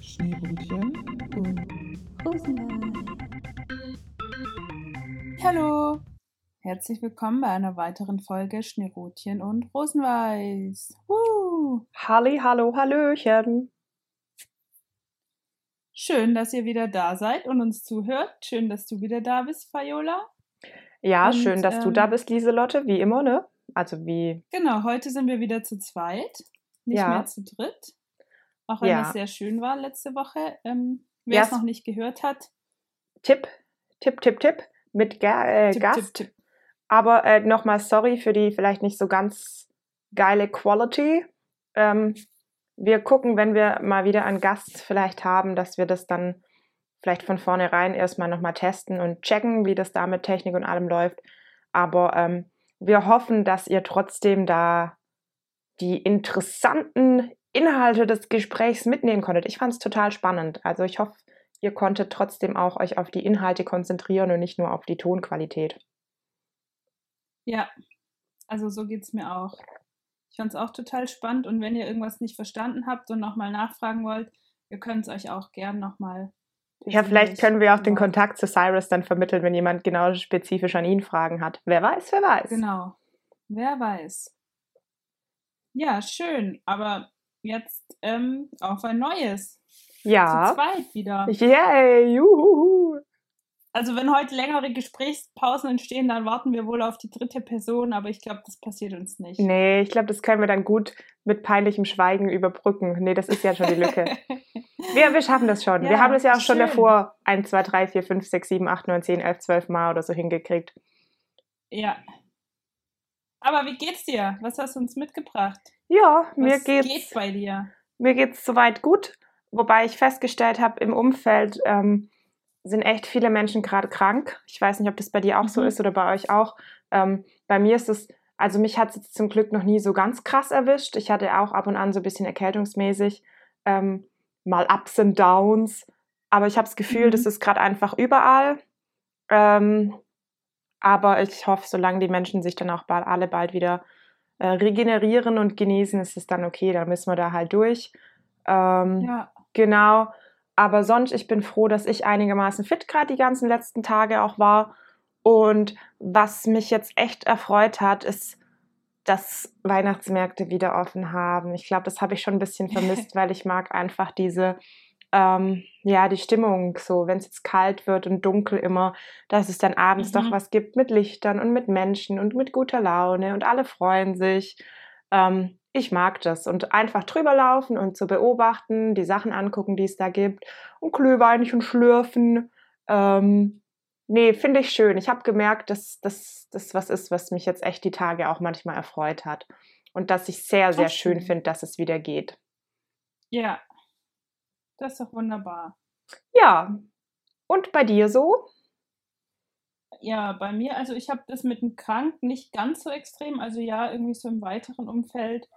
Schneebrötchen und Rosenwein. Hallo, herzlich willkommen bei einer weiteren Folge Schneerotchen und Rosenweiß. Uh. Halli, hallo, hallöchen. Schön, dass ihr wieder da seid und uns zuhört. Schön, dass du wieder da bist, Viola. Ja, und, schön, dass ähm, du da ähm, bist, Lieselotte, wie immer, ne? Also wie. Genau, heute sind wir wieder zu zweit, nicht ja. mehr zu dritt. Auch wenn ja. es sehr schön war letzte Woche. Ähm, wer yes. es noch nicht gehört hat. Tipp, Tipp, Tipp, Tipp mit Ga äh, Tipp, Gast. Tipp, Tipp. Aber äh, nochmal sorry für die vielleicht nicht so ganz geile Quality. Ähm, wir gucken, wenn wir mal wieder einen Gast vielleicht haben, dass wir das dann vielleicht von vornherein erstmal nochmal testen und checken, wie das da mit Technik und allem läuft. Aber ähm, wir hoffen, dass ihr trotzdem da die interessanten Inhalte des Gesprächs mitnehmen konntet. Ich fand es total spannend. Also ich hoffe, ihr konntet trotzdem auch euch auf die Inhalte konzentrieren und nicht nur auf die Tonqualität. Ja, also so geht es mir auch. Ich fand es auch total spannend und wenn ihr irgendwas nicht verstanden habt und nochmal nachfragen wollt, ihr könnt es euch auch gern nochmal. Ja, vielleicht können wir auch den Kontakt zu Cyrus dann vermitteln, wenn jemand genau spezifisch an ihn Fragen hat. Wer weiß, wer weiß. Genau. Wer weiß. Ja, schön. Aber jetzt ähm, auf ein neues. Ja. Zu zweit wieder. Yay, juhu. Also wenn heute längere Gesprächspausen entstehen, dann warten wir wohl auf die dritte Person, aber ich glaube, das passiert uns nicht. Nee, ich glaube, das können wir dann gut mit peinlichem Schweigen überbrücken. Nee, das ist ja schon die Lücke. wir, wir schaffen das schon. Ja, wir haben das ja auch schön. schon davor 1, 2, 3, 4, 5, 6, 7, 8, 9, 10, 11, 12 Mal oder so hingekriegt. Ja. Aber wie geht's dir? Was hast du uns mitgebracht? Ja, mir Was geht's. geht bei dir? Mir geht's soweit gut, wobei ich festgestellt habe, im Umfeld ähm, sind echt viele Menschen gerade krank. Ich weiß nicht, ob das bei dir auch mhm. so ist oder bei euch auch. Ähm, bei mir ist es, also mich hat es zum Glück noch nie so ganz krass erwischt. Ich hatte auch ab und an so ein bisschen erkältungsmäßig ähm, mal Ups und Downs. Aber ich habe das Gefühl, mhm. das ist gerade einfach überall. Ähm, aber ich hoffe, solange die Menschen sich dann auch bald, alle bald wieder äh, regenerieren und genießen, ist es dann okay, dann müssen wir da halt durch. Ähm, ja. Genau. Aber sonst, ich bin froh, dass ich einigermaßen fit gerade die ganzen letzten Tage auch war. Und was mich jetzt echt erfreut hat, ist, dass Weihnachtsmärkte wieder offen haben. Ich glaube, das habe ich schon ein bisschen vermisst, weil ich mag einfach diese ähm, ja, die Stimmung so, wenn es jetzt kalt wird und dunkel immer, dass es dann abends mhm. doch was gibt mit Lichtern und mit Menschen und mit guter Laune und alle freuen sich. Ähm, ich mag das und einfach drüber laufen und zu beobachten, die Sachen angucken, die es da gibt und Glühweinchen schlürfen. Ähm, nee, finde ich schön. Ich habe gemerkt, dass das was ist, was mich jetzt echt die Tage auch manchmal erfreut hat und dass ich sehr, sehr schön finde, dass es wieder geht. Ja, das ist doch wunderbar. Ja. Und bei dir so? Ja, bei mir, also ich habe das mit dem Krank nicht ganz so extrem. Also ja, irgendwie so im weiteren Umfeld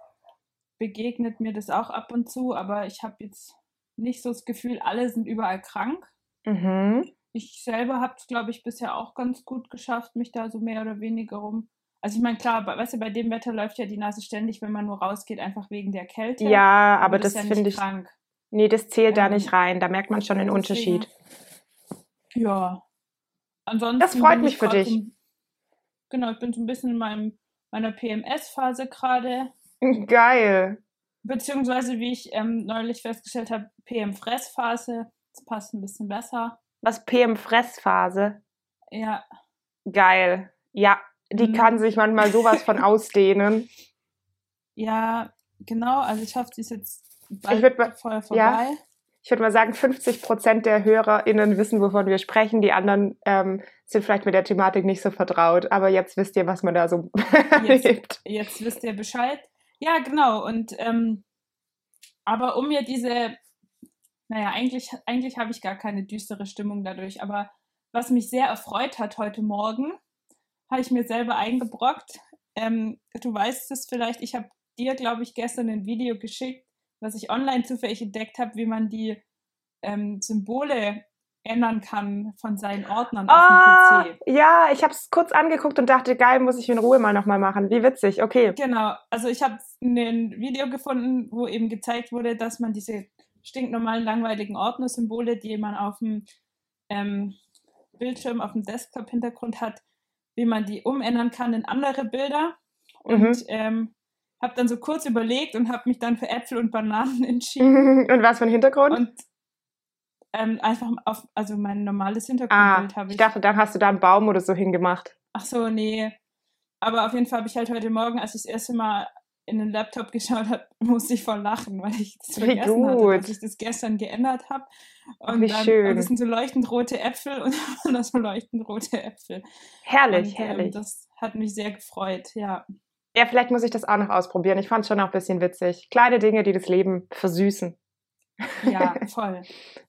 begegnet mir das auch ab und zu, aber ich habe jetzt nicht so das Gefühl, alle sind überall krank. Mhm. Ich selber habe es, glaube ich, bisher auch ganz gut geschafft, mich da so mehr oder weniger rum. Also ich meine, klar, weißt du, bei dem Wetter läuft ja die Nase ständig, wenn man nur rausgeht, einfach wegen der Kälte. Ja, aber, aber das, das ja finde ich. Krank. Nee, das zählt ähm, da nicht rein. Da merkt man schon den Unterschied. Ja. Ansonsten das freut mich für dich. So, genau, ich bin so ein bisschen in meinem, meiner PMS-Phase gerade. Geil. Beziehungsweise, wie ich ähm, neulich festgestellt habe, PM-Fressphase. Das passt ein bisschen besser. Was PM-Fressphase? Ja. Geil. Ja, die mhm. kann sich manchmal sowas von ausdehnen. Ja, genau. Also ich hoffe, sie ist jetzt ich würde mal. Ja, ich würde mal sagen, 50 Prozent der HörerInnen wissen, wovon wir sprechen. Die anderen ähm, sind vielleicht mit der Thematik nicht so vertraut. Aber jetzt wisst ihr, was man da so erlebt. Jetzt, jetzt wisst ihr Bescheid. Ja, genau. Und ähm, aber um mir diese, naja, eigentlich, eigentlich habe ich gar keine düstere Stimmung dadurch. Aber was mich sehr erfreut hat heute Morgen, habe ich mir selber eingebrockt. Ähm, du weißt es vielleicht, ich habe dir, glaube ich, gestern ein Video geschickt was ich online zufällig entdeckt habe, wie man die ähm, Symbole ändern kann von seinen Ordnern oh, auf dem ah, PC. Ja, ich habe es kurz angeguckt und dachte, geil, muss ich in Ruhe mal nochmal machen. Wie witzig, okay. Genau, also ich habe ein Video gefunden, wo eben gezeigt wurde, dass man diese stinknormalen, langweiligen Ordnersymbole, die man auf dem ähm, Bildschirm, auf dem Desktop-Hintergrund hat, wie man die umändern kann in andere Bilder. Und mhm. ähm, habe dann so kurz überlegt und habe mich dann für Äpfel und Bananen entschieden. und was für ein Hintergrund? Und ähm, einfach auf, also mein normales Hintergrundbild ah, habe ich. Ich dachte, dann hast du da einen Baum oder so hingemacht. Ach so, nee. Aber auf jeden Fall habe ich halt heute Morgen, als ich das erste Mal in den Laptop geschaut habe, musste ich voll lachen, weil ich das vergessen hatte, dass ich das gestern geändert habe. Und Wie dann, schön. Und das sind so leuchtend rote Äpfel und das so leuchtend rote Äpfel. Herrlich, und, ähm, herrlich. Das hat mich sehr gefreut, ja. Ja, vielleicht muss ich das auch noch ausprobieren. Ich fand es schon auch ein bisschen witzig. Kleine Dinge, die das Leben versüßen. Ja, voll.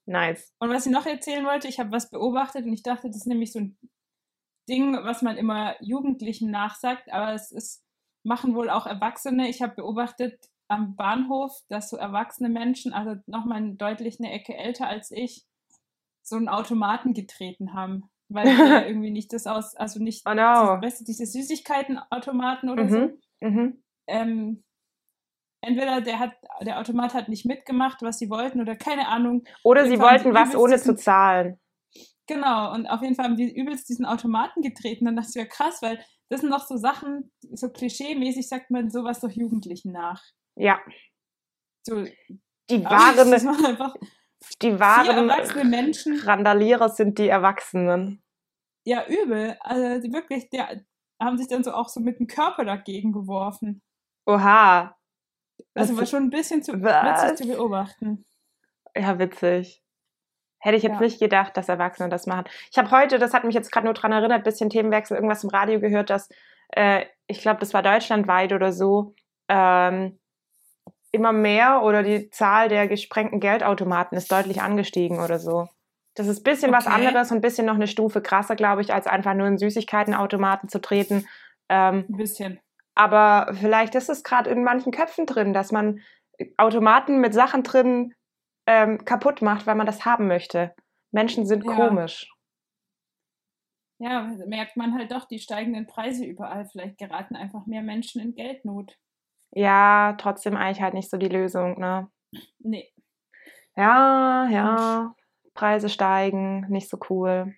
nice. Und was ich noch erzählen wollte, ich habe was beobachtet und ich dachte, das ist nämlich so ein Ding, was man immer Jugendlichen nachsagt, aber es ist, machen wohl auch Erwachsene. Ich habe beobachtet am Bahnhof, dass so erwachsene Menschen, also nochmal deutlich eine Ecke älter als ich, so einen Automaten getreten haben. Weil der irgendwie nicht das aus, also nicht, oh no. das, weißt du, diese Süßigkeitenautomaten oder mhm. so. Mhm. Ähm, entweder der hat, der Automat hat nicht mitgemacht, was sie wollten, oder keine Ahnung. Oder sie wollten was ohne zu zahlen. Genau, und auf jeden Fall haben die übelst diesen Automaten getreten. Dann dachte ich, ja krass, weil das sind noch so Sachen, so klischee-mäßig sagt man sowas doch Jugendlichen nach. Ja. So, die einfach die wahren erwachsene Menschen. Randalierer sind die Erwachsenen. Ja, übel. Also die wirklich, die haben sich dann so auch so mit dem Körper dagegen geworfen. Oha. Also war schon ein bisschen zu witzig zu beobachten. Ja, witzig. Hätte ich jetzt ja. nicht gedacht, dass Erwachsene das machen. Ich habe heute, das hat mich jetzt gerade nur daran erinnert, bisschen Themenwechsel, irgendwas im Radio gehört, dass, äh, ich glaube, das war deutschlandweit oder so, ähm, immer mehr oder die Zahl der gesprengten Geldautomaten ist deutlich angestiegen oder so. Das ist ein bisschen okay. was anderes und ein bisschen noch eine Stufe krasser, glaube ich, als einfach nur in Süßigkeitenautomaten zu treten. Ähm, ein bisschen. Aber vielleicht ist es gerade in manchen Köpfen drin, dass man Automaten mit Sachen drin ähm, kaputt macht, weil man das haben möchte. Menschen sind ja. komisch. Ja, merkt man halt doch die steigenden Preise überall. Vielleicht geraten einfach mehr Menschen in Geldnot. Ja, trotzdem eigentlich halt nicht so die Lösung, ne? Nee. Ja, ja. Preise steigen, nicht so cool.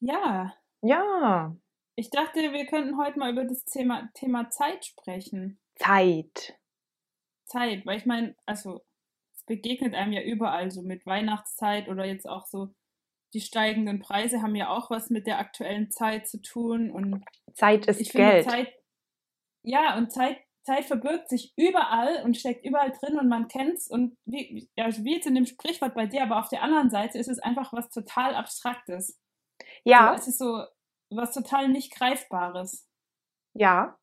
Ja. Ja. Ich dachte, wir könnten heute mal über das Thema, Thema Zeit sprechen. Zeit. Zeit, weil ich meine, also es begegnet einem ja überall, so mit Weihnachtszeit oder jetzt auch so die steigenden Preise haben ja auch was mit der aktuellen Zeit zu tun. Und Zeit ist Geld. Zeit, ja, und Zeit, Zeit verbirgt sich überall und steckt überall drin und man kennt es. Und wie, also wie jetzt in dem Sprichwort bei dir, aber auf der anderen Seite ist es einfach was total Abstraktes. Ja. So, es ist so was total nicht Greifbares. Ja.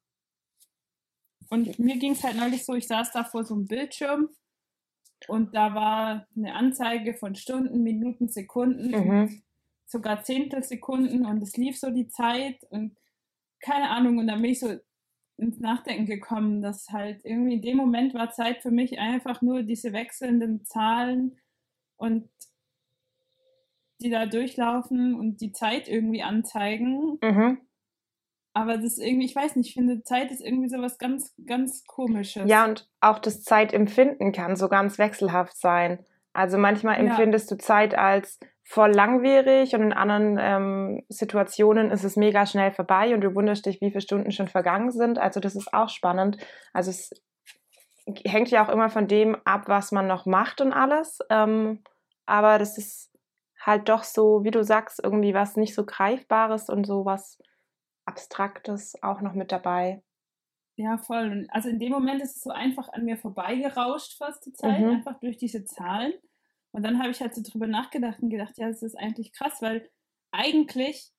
Und mir ging es halt neulich so, ich saß da vor so einem Bildschirm und da war eine Anzeige von Stunden, Minuten, Sekunden, mhm. sogar Zehntelsekunden und es lief so die Zeit und keine Ahnung. Und dann bin ich so ins Nachdenken gekommen, dass halt irgendwie in dem Moment war Zeit für mich einfach nur diese wechselnden Zahlen und die da durchlaufen und die Zeit irgendwie anzeigen. Mhm. Aber das irgendwie, ich weiß nicht, ich finde, Zeit ist irgendwie so was ganz, ganz Komisches. Ja, und auch das Zeitempfinden kann so ganz wechselhaft sein. Also manchmal empfindest ja. du Zeit als voll langwierig und in anderen ähm, Situationen ist es mega schnell vorbei und du wunderst dich, wie viele Stunden schon vergangen sind. Also das ist auch spannend. Also es hängt ja auch immer von dem ab, was man noch macht und alles. Ähm, aber das ist halt doch so, wie du sagst, irgendwie was nicht so Greifbares und so was Abstraktes auch noch mit dabei. Ja, voll. Also in dem Moment ist es so einfach an mir vorbeigerauscht fast die Zeit, mhm. einfach durch diese Zahlen. Und dann habe ich halt so drüber nachgedacht und gedacht, ja, das ist eigentlich krass, weil eigentlich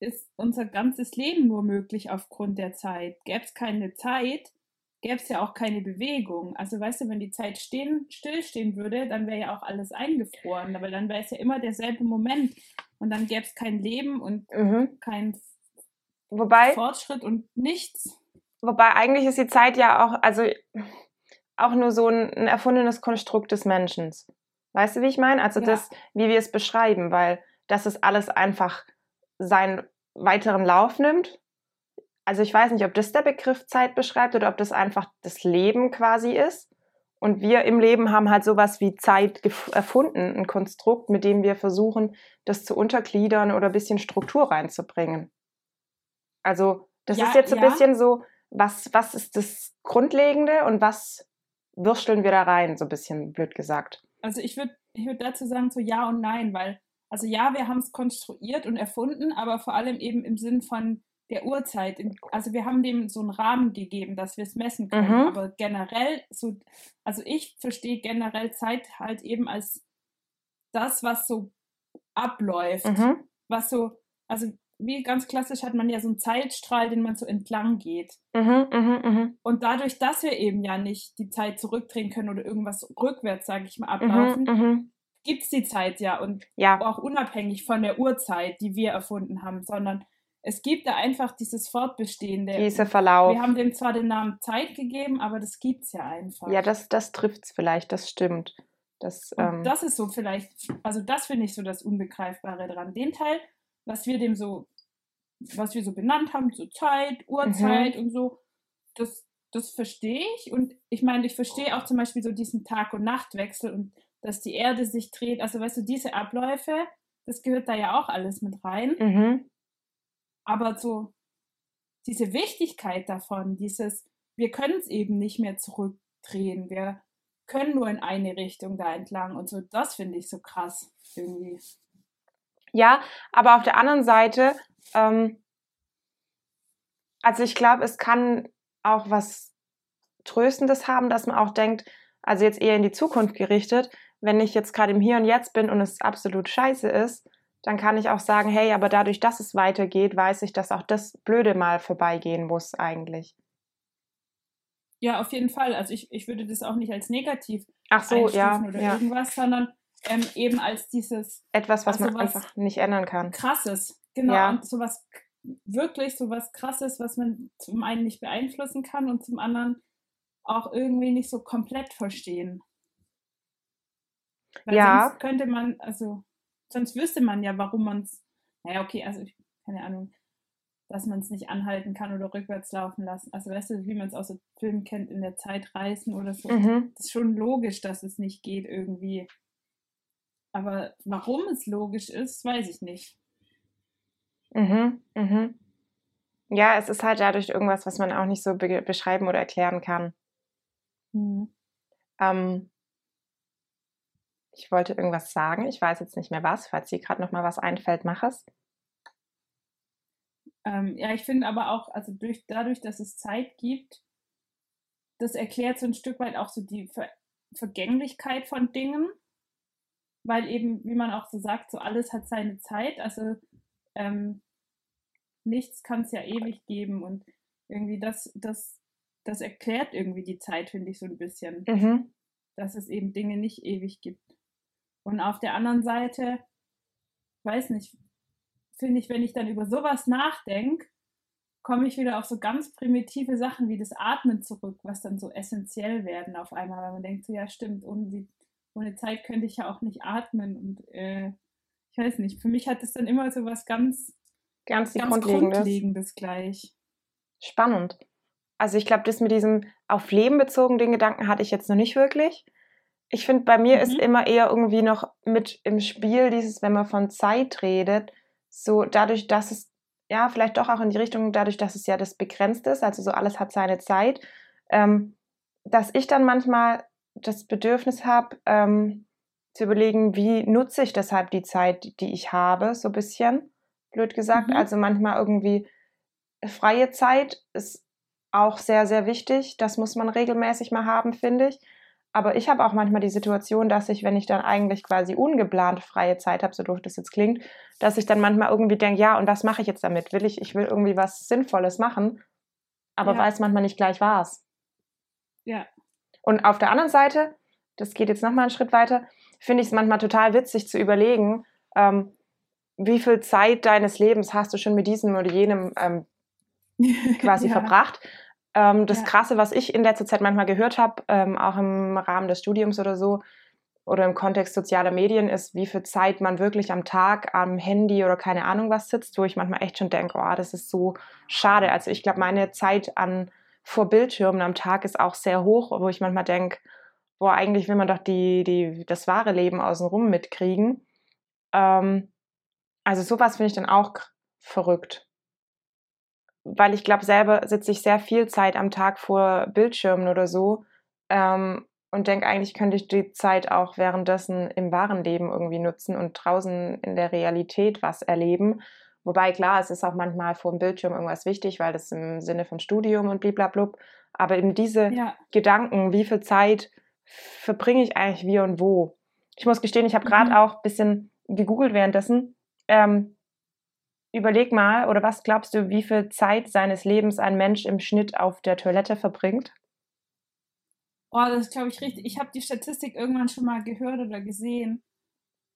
ist unser ganzes Leben nur möglich aufgrund der Zeit. Gäbe es keine Zeit, gäbe es ja auch keine Bewegung. Also weißt du, wenn die Zeit stehen, stillstehen würde, dann wäre ja auch alles eingefroren. Aber dann wäre es ja immer derselbe Moment. Und dann gäbe es kein Leben und mhm. kein Wobei, Fortschritt und nichts. Wobei eigentlich ist die Zeit ja auch, also auch nur so ein, ein erfundenes Konstrukt des Menschen. Weißt du, wie ich meine? Also ja. das, wie wir es beschreiben, weil das ist alles einfach seinen weiteren Lauf nimmt. Also ich weiß nicht, ob das der Begriff Zeit beschreibt oder ob das einfach das Leben quasi ist. Und wir im Leben haben halt sowas wie Zeit erfunden, ein Konstrukt, mit dem wir versuchen, das zu untergliedern oder ein bisschen Struktur reinzubringen. Also, das ja, ist jetzt so ein ja. bisschen so, was, was ist das Grundlegende und was würsteln wir da rein, so ein bisschen blöd gesagt. Also ich würde ich würd dazu sagen, so ja und nein, weil, also ja, wir haben es konstruiert und erfunden, aber vor allem eben im Sinn von, der Uhrzeit. Also wir haben dem so einen Rahmen gegeben, dass wir es messen können. Mhm. Aber generell, so, also ich verstehe generell Zeit halt eben als das, was so abläuft. Mhm. Was so, also wie ganz klassisch hat man ja so einen Zeitstrahl, den man so entlang geht. Mhm, mh, mh. Und dadurch, dass wir eben ja nicht die Zeit zurückdrehen können oder irgendwas rückwärts, sage ich mal, mhm, ablaufen, mhm, gibt es die Zeit ja und ja. auch unabhängig von der Uhrzeit, die wir erfunden haben, sondern es gibt da einfach dieses Fortbestehende. Dieser Verlauf. Wir haben dem zwar den Namen Zeit gegeben, aber das gibt es ja einfach. Ja, das, das trifft es vielleicht, das stimmt. Das, ähm, das ist so vielleicht, also das finde ich so das Unbegreifbare dran. Den Teil, was wir dem so, was wir so benannt haben, so Zeit, Uhrzeit mhm. und so, das, das verstehe ich. Und ich meine, ich verstehe auch zum Beispiel so diesen Tag- und Nachtwechsel und dass die Erde sich dreht. Also weißt du, diese Abläufe, das gehört da ja auch alles mit rein. Mhm. Aber so diese Wichtigkeit davon, dieses, wir können es eben nicht mehr zurückdrehen, wir können nur in eine Richtung da entlang und so, das finde ich so krass irgendwie. Ja, aber auf der anderen Seite, ähm, also ich glaube, es kann auch was Tröstendes haben, dass man auch denkt, also jetzt eher in die Zukunft gerichtet, wenn ich jetzt gerade im Hier und Jetzt bin und es absolut scheiße ist, dann kann ich auch sagen, hey, aber dadurch, dass es weitergeht, weiß ich, dass auch das Blöde mal vorbeigehen muss eigentlich. Ja, auf jeden Fall. Also ich, ich würde das auch nicht als negativ Ach so, ja, oder ja. irgendwas, sondern ähm, eben als dieses etwas, was also man einfach nicht ändern kann. Krasses, genau. Ja. Und sowas wirklich sowas Krasses, was man zum einen nicht beeinflussen kann und zum anderen auch irgendwie nicht so komplett verstehen. Weil ja. sonst könnte man, also sonst wüsste man ja, warum man es, naja, okay, also ich, keine Ahnung, dass man es nicht anhalten kann oder rückwärts laufen lassen. Also weißt du, wie man es aus so Filmen kennt, in der Zeit reisen oder so. Mhm. Das ist schon logisch, dass es nicht geht irgendwie. Aber warum es logisch ist, weiß ich nicht. Mhm, mhm. Ja, es ist halt dadurch irgendwas, was man auch nicht so be beschreiben oder erklären kann. Mhm. Ähm, ich wollte irgendwas sagen, ich weiß jetzt nicht mehr was. Falls dir gerade noch mal was einfällt, mach es. Ähm, ja, ich finde aber auch, also durch, dadurch, dass es Zeit gibt, das erklärt so ein Stück weit auch so die Ver Vergänglichkeit von Dingen, weil eben, wie man auch so sagt, so alles hat seine Zeit. Also ähm, nichts kann es ja ewig geben und irgendwie das, das, das erklärt irgendwie die Zeit, finde ich so ein bisschen. Mhm. Dass es eben Dinge nicht ewig gibt. Und auf der anderen Seite, weiß nicht, finde ich, wenn ich dann über sowas nachdenke, komme ich wieder auf so ganz primitive Sachen wie das Atmen zurück, was dann so essentiell werden auf einmal, weil man denkt so, ja stimmt, ohne, die, ohne Zeit könnte ich ja auch nicht atmen und äh, ich weiß nicht, für mich hat es dann immer so was ganz, ganz, ganz Grundlegendes. Grundlegendes gleich. Spannend. Also ich glaube, das mit diesem auf Leben bezogen, den Gedanken hatte ich jetzt noch nicht wirklich. Ich finde, bei mir mhm. ist immer eher irgendwie noch mit im Spiel dieses, wenn man von Zeit redet, so dadurch, dass es ja vielleicht doch auch in die Richtung, dadurch, dass es ja das begrenzt ist, also so alles hat seine Zeit, ähm, dass ich dann manchmal das Bedürfnis habe, ähm, zu überlegen, wie nutze ich deshalb die Zeit, die ich habe, so ein bisschen, blöd gesagt. Mhm. Also manchmal irgendwie freie Zeit ist auch sehr, sehr wichtig. Das muss man regelmäßig mal haben, finde ich. Aber ich habe auch manchmal die Situation, dass ich, wenn ich dann eigentlich quasi ungeplant freie Zeit habe, so doof das jetzt klingt, dass ich dann manchmal irgendwie denke, ja, und was mache ich jetzt damit? Will ich, ich will irgendwie was Sinnvolles machen, aber ja. weiß manchmal nicht gleich was. Ja. Und auf der anderen Seite, das geht jetzt nochmal einen Schritt weiter, finde ich es manchmal total witzig zu überlegen, ähm, wie viel Zeit deines Lebens hast du schon mit diesem oder jenem ähm, quasi ja. verbracht ähm, das ja. Krasse, was ich in letzter Zeit manchmal gehört habe, ähm, auch im Rahmen des Studiums oder so, oder im Kontext sozialer Medien, ist, wie viel Zeit man wirklich am Tag am Handy oder keine Ahnung was sitzt, wo ich manchmal echt schon denke, oh, das ist so schade. Also ich glaube, meine Zeit an vor Bildschirmen am Tag ist auch sehr hoch, wo ich manchmal denke, boah, eigentlich will man doch die, die, das wahre Leben außenrum mitkriegen. Ähm, also sowas finde ich dann auch verrückt. Weil ich glaube, selber sitze ich sehr viel Zeit am Tag vor Bildschirmen oder so ähm, und denke, eigentlich könnte ich die Zeit auch währenddessen im wahren Leben irgendwie nutzen und draußen in der Realität was erleben. Wobei, klar, es ist auch manchmal vor dem Bildschirm irgendwas wichtig, weil das im Sinne von Studium und bliblablub. Aber eben diese ja. Gedanken, wie viel Zeit verbringe ich eigentlich wie und wo? Ich muss gestehen, ich habe gerade mhm. auch ein bisschen gegoogelt währenddessen. Ähm, überleg mal, oder was glaubst du, wie viel Zeit seines Lebens ein Mensch im Schnitt auf der Toilette verbringt? Oh, das glaube ich richtig. Ich habe die Statistik irgendwann schon mal gehört oder gesehen.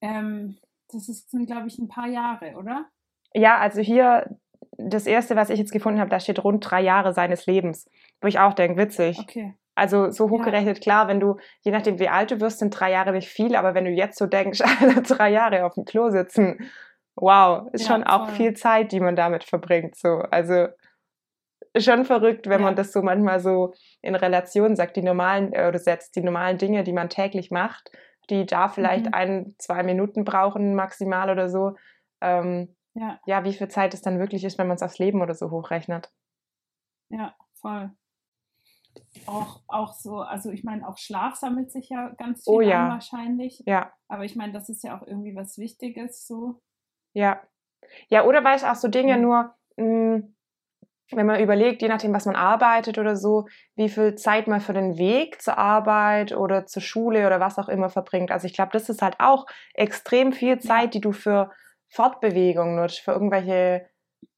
Ähm, das ist, sind, glaube ich, ein paar Jahre, oder? Ja, also hier, das erste, was ich jetzt gefunden habe, da steht rund drei Jahre seines Lebens. Wo ich auch denke, witzig. Okay. Also so hochgerechnet, ja. klar, wenn du, je nachdem wie alt du wirst, sind drei Jahre nicht viel, aber wenn du jetzt so denkst, drei Jahre auf dem Klo sitzen, wow, ist ja, schon auch viel Zeit, die man damit verbringt. So. Also schon verrückt, wenn ja. man das so manchmal so in Relation sagt, die normalen äh, oder setzt, die normalen Dinge, die man täglich macht, die da vielleicht mhm. ein, zwei Minuten brauchen maximal oder so. Ähm, ja. ja, wie viel Zeit es dann wirklich ist, wenn man es aufs Leben oder so hochrechnet. Ja, voll. Auch, auch so, also ich meine, auch Schlaf sammelt sich ja ganz viel oh, ja. an wahrscheinlich. Ja. Aber ich meine, das ist ja auch irgendwie was Wichtiges so. Ja. Ja, oder weil es auch so Dinge mhm. nur, mh, hm, wenn man überlegt, je nachdem, was man arbeitet oder so, wie viel Zeit man für den Weg zur Arbeit oder zur Schule oder was auch immer verbringt. Also ich glaube, das ist halt auch extrem viel Zeit, die du für Fortbewegung nutzt, für irgendwelche,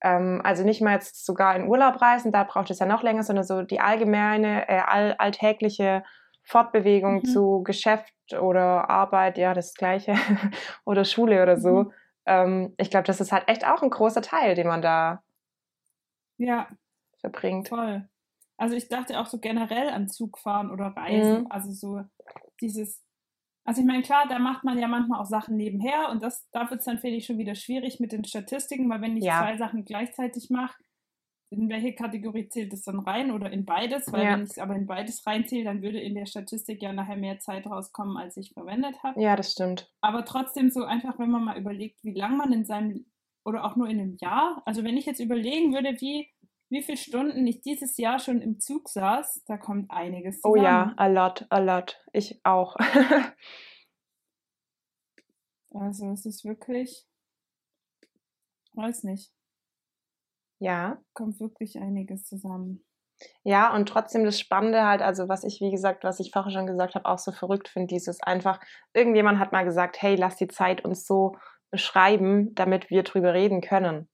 ähm, also nicht mal jetzt sogar in Urlaub reisen, da braucht es ja noch länger, sondern so die allgemeine, äh, all, alltägliche Fortbewegung mhm. zu Geschäft oder Arbeit, ja, das gleiche, oder Schule oder so. Mhm. Ähm, ich glaube, das ist halt echt auch ein großer Teil, den man da ja. verbringt. Toll. Also ich dachte auch so generell an Zugfahren oder Reisen. Mhm. Also so dieses, also ich meine, klar, da macht man ja manchmal auch Sachen nebenher und das, da wird es dann, finde ich, schon wieder schwierig mit den Statistiken, weil wenn ich ja. zwei Sachen gleichzeitig mache, in welche Kategorie zählt es dann rein oder in beides? Weil ja. wenn ich es aber in beides reinzähle, dann würde in der Statistik ja nachher mehr Zeit rauskommen, als ich verwendet habe. Ja, das stimmt. Aber trotzdem so einfach, wenn man mal überlegt, wie lange man in seinem oder auch nur in einem Jahr. Also wenn ich jetzt überlegen würde, wie, wie viele Stunden ich dieses Jahr schon im Zug saß, da kommt einiges zusammen. Oh ja, a lot, a lot. Ich auch. also es ist wirklich, weiß nicht. Ja. Kommt wirklich einiges zusammen. Ja, und trotzdem das Spannende halt, also was ich, wie gesagt, was ich vorher schon gesagt habe, auch so verrückt finde, dieses einfach, irgendjemand hat mal gesagt, hey, lass die Zeit uns so beschreiben, damit wir drüber reden können.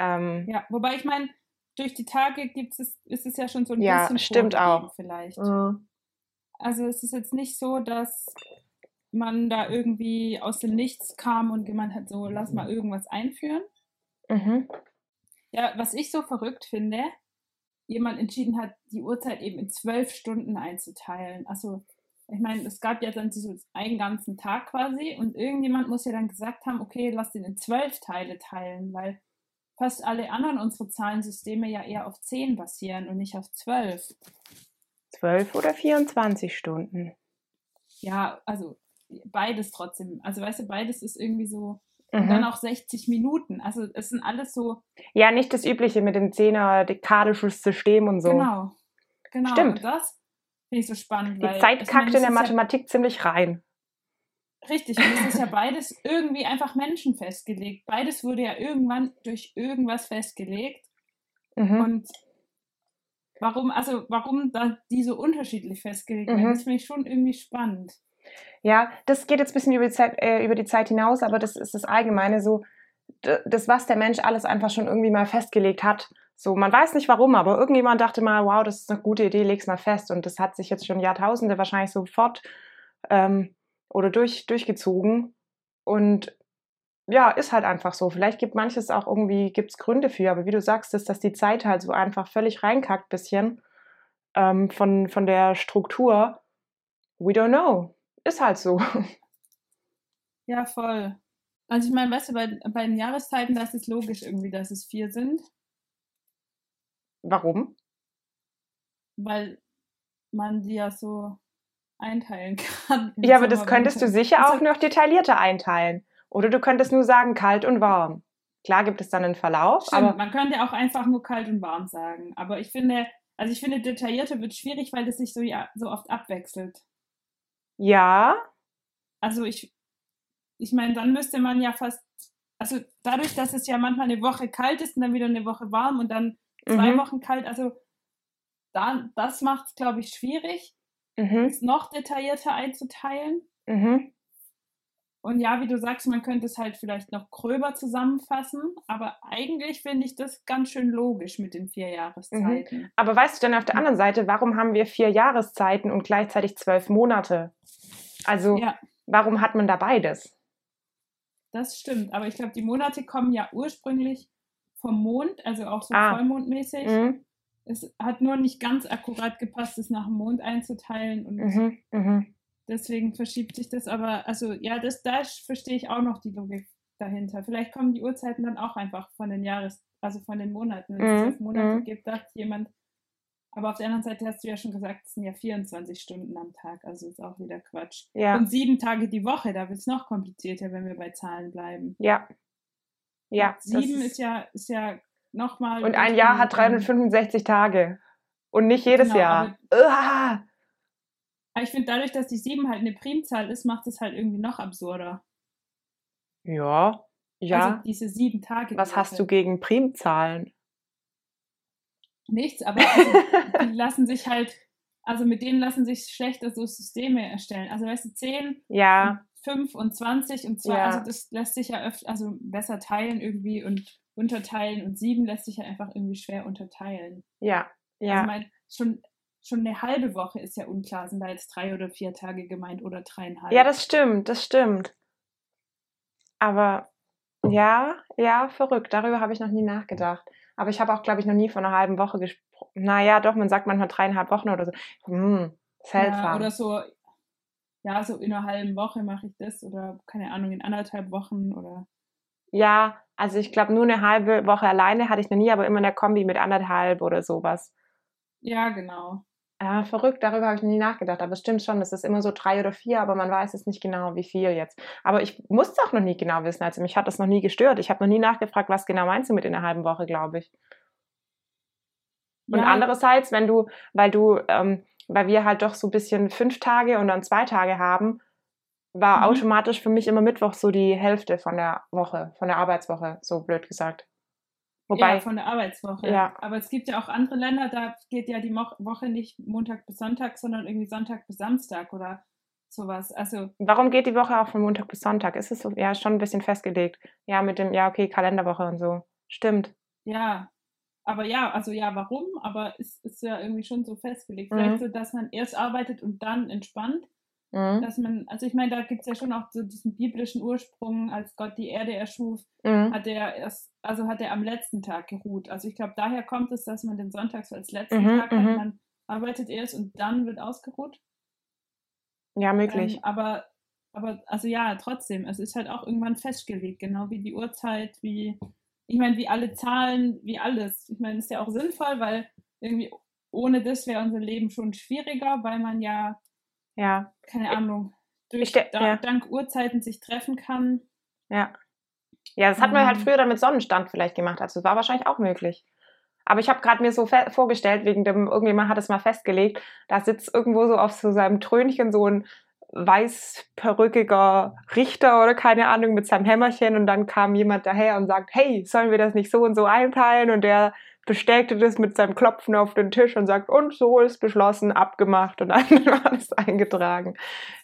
Ähm, ja, wobei ich meine, durch die Tage gibt es, ist es ja schon so ein ja, bisschen stimmt auch. vielleicht. Mhm. Also es ist jetzt nicht so, dass man da irgendwie aus dem Nichts kam und jemand hat so, lass mal irgendwas einführen. Mhm. Ja, was ich so verrückt finde, jemand entschieden hat, die Uhrzeit eben in zwölf Stunden einzuteilen. Also ich meine, es gab ja dann diesen einen ganzen Tag quasi und irgendjemand muss ja dann gesagt haben, okay, lass den in zwölf Teile teilen, weil fast alle anderen unsere Zahlensysteme ja eher auf zehn basieren und nicht auf zwölf. Zwölf oder 24 Stunden? Ja, also beides trotzdem. Also weißt du, beides ist irgendwie so. Und dann mhm. auch 60 Minuten. Also es sind alles so. Ja, nicht das Übliche mit dem Zehner dekadisches System und so. Genau. Genau. Stimmt. Und das Finde ich so spannend. Die Zeit kackt in der Mathematik ja, ziemlich rein. Richtig, und es ist ja beides irgendwie einfach Menschen festgelegt. Beides wurde ja irgendwann durch irgendwas festgelegt. Mhm. Und warum, also warum da die so unterschiedlich festgelegt werden, mhm. das finde ich schon irgendwie spannend. Ja, das geht jetzt ein bisschen über die, Zeit, äh, über die Zeit hinaus, aber das ist das Allgemeine so, das, was der Mensch alles einfach schon irgendwie mal festgelegt hat. So, man weiß nicht warum, aber irgendjemand dachte mal, wow, das ist eine gute Idee, leg's mal fest. Und das hat sich jetzt schon Jahrtausende wahrscheinlich sofort ähm, oder durch, durchgezogen. Und ja, ist halt einfach so. Vielleicht gibt manches auch irgendwie, gibt's Gründe für, aber wie du sagst, ist, dass die Zeit halt so einfach völlig reinkackt bisschen ähm, von, von der Struktur. We don't know. Ist halt so. Ja, voll. Also ich meine, weißt du, bei, bei den Jahreszeiten, da ist es logisch irgendwie, dass es vier sind. Warum? Weil man die ja so, einteilen kann. Ja, aber das könntest du sicher auch noch detaillierter einteilen. Oder du könntest nur sagen kalt und warm. Klar gibt es dann einen Verlauf. Stimmt, aber man könnte auch einfach nur kalt und warm sagen. Aber ich finde, also ich finde, detaillierter wird schwierig, weil das sich so, ja, so oft abwechselt. ja, Also ich, ich meine, dann müsste man ja fast, also dadurch, dass es ja manchmal eine Woche kalt ist und dann wieder eine Woche warm und dann zwei Mhm. Wochen kalt, also da, das macht es, glaube ich, schwierig, mhm, es noch detaillierter einzuteilen. mhm. Und ja, wie du sagst, man könnte es halt vielleicht noch gröber zusammenfassen, aber eigentlich finde ich das ganz schön logisch mit den vier Jahreszeiten. Aber weißt du denn auf der anderen Seite, warum haben wir vier Jahreszeiten und gleichzeitig zwölf Monate? Also, Ja, warum hat man da beides? das stimmt. Aber ich glaube, die Monate kommen ja ursprünglich vom Mond, also auch so Ah. vollmondmäßig. Mhm, Es hat nur nicht ganz akkurat gepasst, es nach dem Mond einzuteilen und mhm, mhm. deswegen verschiebt sich das. Aber also ja, das da verstehe ich auch noch die Logik dahinter. Vielleicht kommen die Uhrzeiten dann auch einfach von den Jahres, also von den Monaten. Wenn es Mhm, zwölf Monate mhm. gibt, dachte jemand. Aber auf der anderen Seite hast du ja schon gesagt, es sind ja 24 Stunden am Tag, also ist auch wieder Quatsch. Ja, Und sieben Tage die Woche, da wird es noch komplizierter, wenn wir bei Zahlen bleiben. ja. Ja. Sieben ist ja, ist ja nochmal. Und ein Jahr hat 365 Tage. Und nicht jedes Genau, Jahr. Uah. Aber ich finde, dadurch, dass die sieben halt eine Primzahl ist, macht es halt irgendwie noch absurder. Ja, ja. Also diese sieben Tage. Was hast du gegen Primzahlen? Nichts, aber also, die lassen sich halt, also mit denen lassen sich schlechter so Systeme erstellen. Also weißt du, 10, Ja, 5 und 20 und zwar, Ja. also das lässt sich ja öfter, also besser teilen irgendwie und unterteilen und 7 lässt sich ja einfach irgendwie schwer unterteilen. ja, ja. Also mein, schon, schon eine halbe Woche ist ja unklar, sind da jetzt drei oder vier Tage gemeint oder dreieinhalb. Ja, das stimmt, das stimmt. Aber ja, ja, verrückt. Darüber habe ich noch nie nachgedacht. Aber ich habe auch, glaube ich, noch nie von einer halben Woche gesprochen. Naja, doch, man sagt manchmal dreieinhalb Wochen oder so. Hm, seltsam. Ja, oder so, ja, so in einer halben Woche mache ich das oder keine Ahnung, in anderthalb Wochen oder Ja, also ich glaube, nur eine halbe Woche alleine hatte ich noch nie, aber immer in der Kombi mit anderthalb oder sowas. ja, genau. Ja, verrückt, darüber habe ich noch nie nachgedacht. Aber es stimmt schon, das ist immer so drei oder vier, aber man weiß es nicht genau, wie viel jetzt. Aber ich musste auch noch nie genau wissen. Also mich hat das noch nie gestört. Ich habe noch nie nachgefragt, was genau meinst du mit in einer halben Woche, glaube ich. Und Ja, andererseits, wenn du, weil du, ähm, weil wir halt doch so ein bisschen fünf Tage und dann zwei Tage haben, war Mhm. automatisch für mich immer Mittwoch so die Hälfte von der Woche, von der Arbeitswoche, so blöd gesagt. Wobei, ja, von der Arbeitswoche. Ja. Aber es gibt ja auch andere Länder, da geht ja die Woche nicht Montag bis Sonntag, sondern irgendwie Sonntag bis Samstag oder sowas. Also, warum geht die Woche auch von Montag bis Sonntag? Ist es so, ja, schon ein bisschen festgelegt. Ja, mit dem, ja, okay, Kalenderwoche und so. Stimmt. ja. Aber ja, also ja, warum? Aber es ist ja irgendwie schon so festgelegt. Mhm. Vielleicht so, dass man erst arbeitet und dann entspannt. Mhm. Dass man, also ich meine, da gibt es ja schon auch so diesen biblischen Ursprung, als Gott die Erde erschuf, Mhm. hat er erst, also hat er am letzten Tag geruht. Also ich glaube, daher kommt es, dass man den Sonntag so als letzten Mhm, Tag hat. mhm. Man arbeitet erst und dann wird ausgeruht. Ja, möglich. Ähm, aber, aber, also ja, trotzdem, es ist halt auch irgendwann festgelegt, genau wie die Uhrzeit, wie, ich meine, wie alle Zahlen, wie alles. Ich meine, ist ja auch sinnvoll, weil irgendwie ohne das wäre unser Leben schon schwieriger, weil man ja, ja, keine Ahnung, durch, da, ja. dank Uhrzeiten sich treffen kann. ja. Ja, das hat man halt Ähm. früher dann mit Sonnenstand vielleicht gemacht. Also war wahrscheinlich auch möglich. Aber ich habe gerade mir so vorgestellt, wegen dem, irgendjemand hat es mal festgelegt, da sitzt irgendwo so auf so seinem Trönchen so ein weißperückiger Richter oder keine Ahnung mit seinem Hämmerchen und dann kam jemand daher und sagt, hey, sollen wir das nicht so und so einteilen? Und der bestätigte das mit seinem Klopfen auf den Tisch und sagt, und so ist beschlossen, abgemacht und dann war das eingetragen.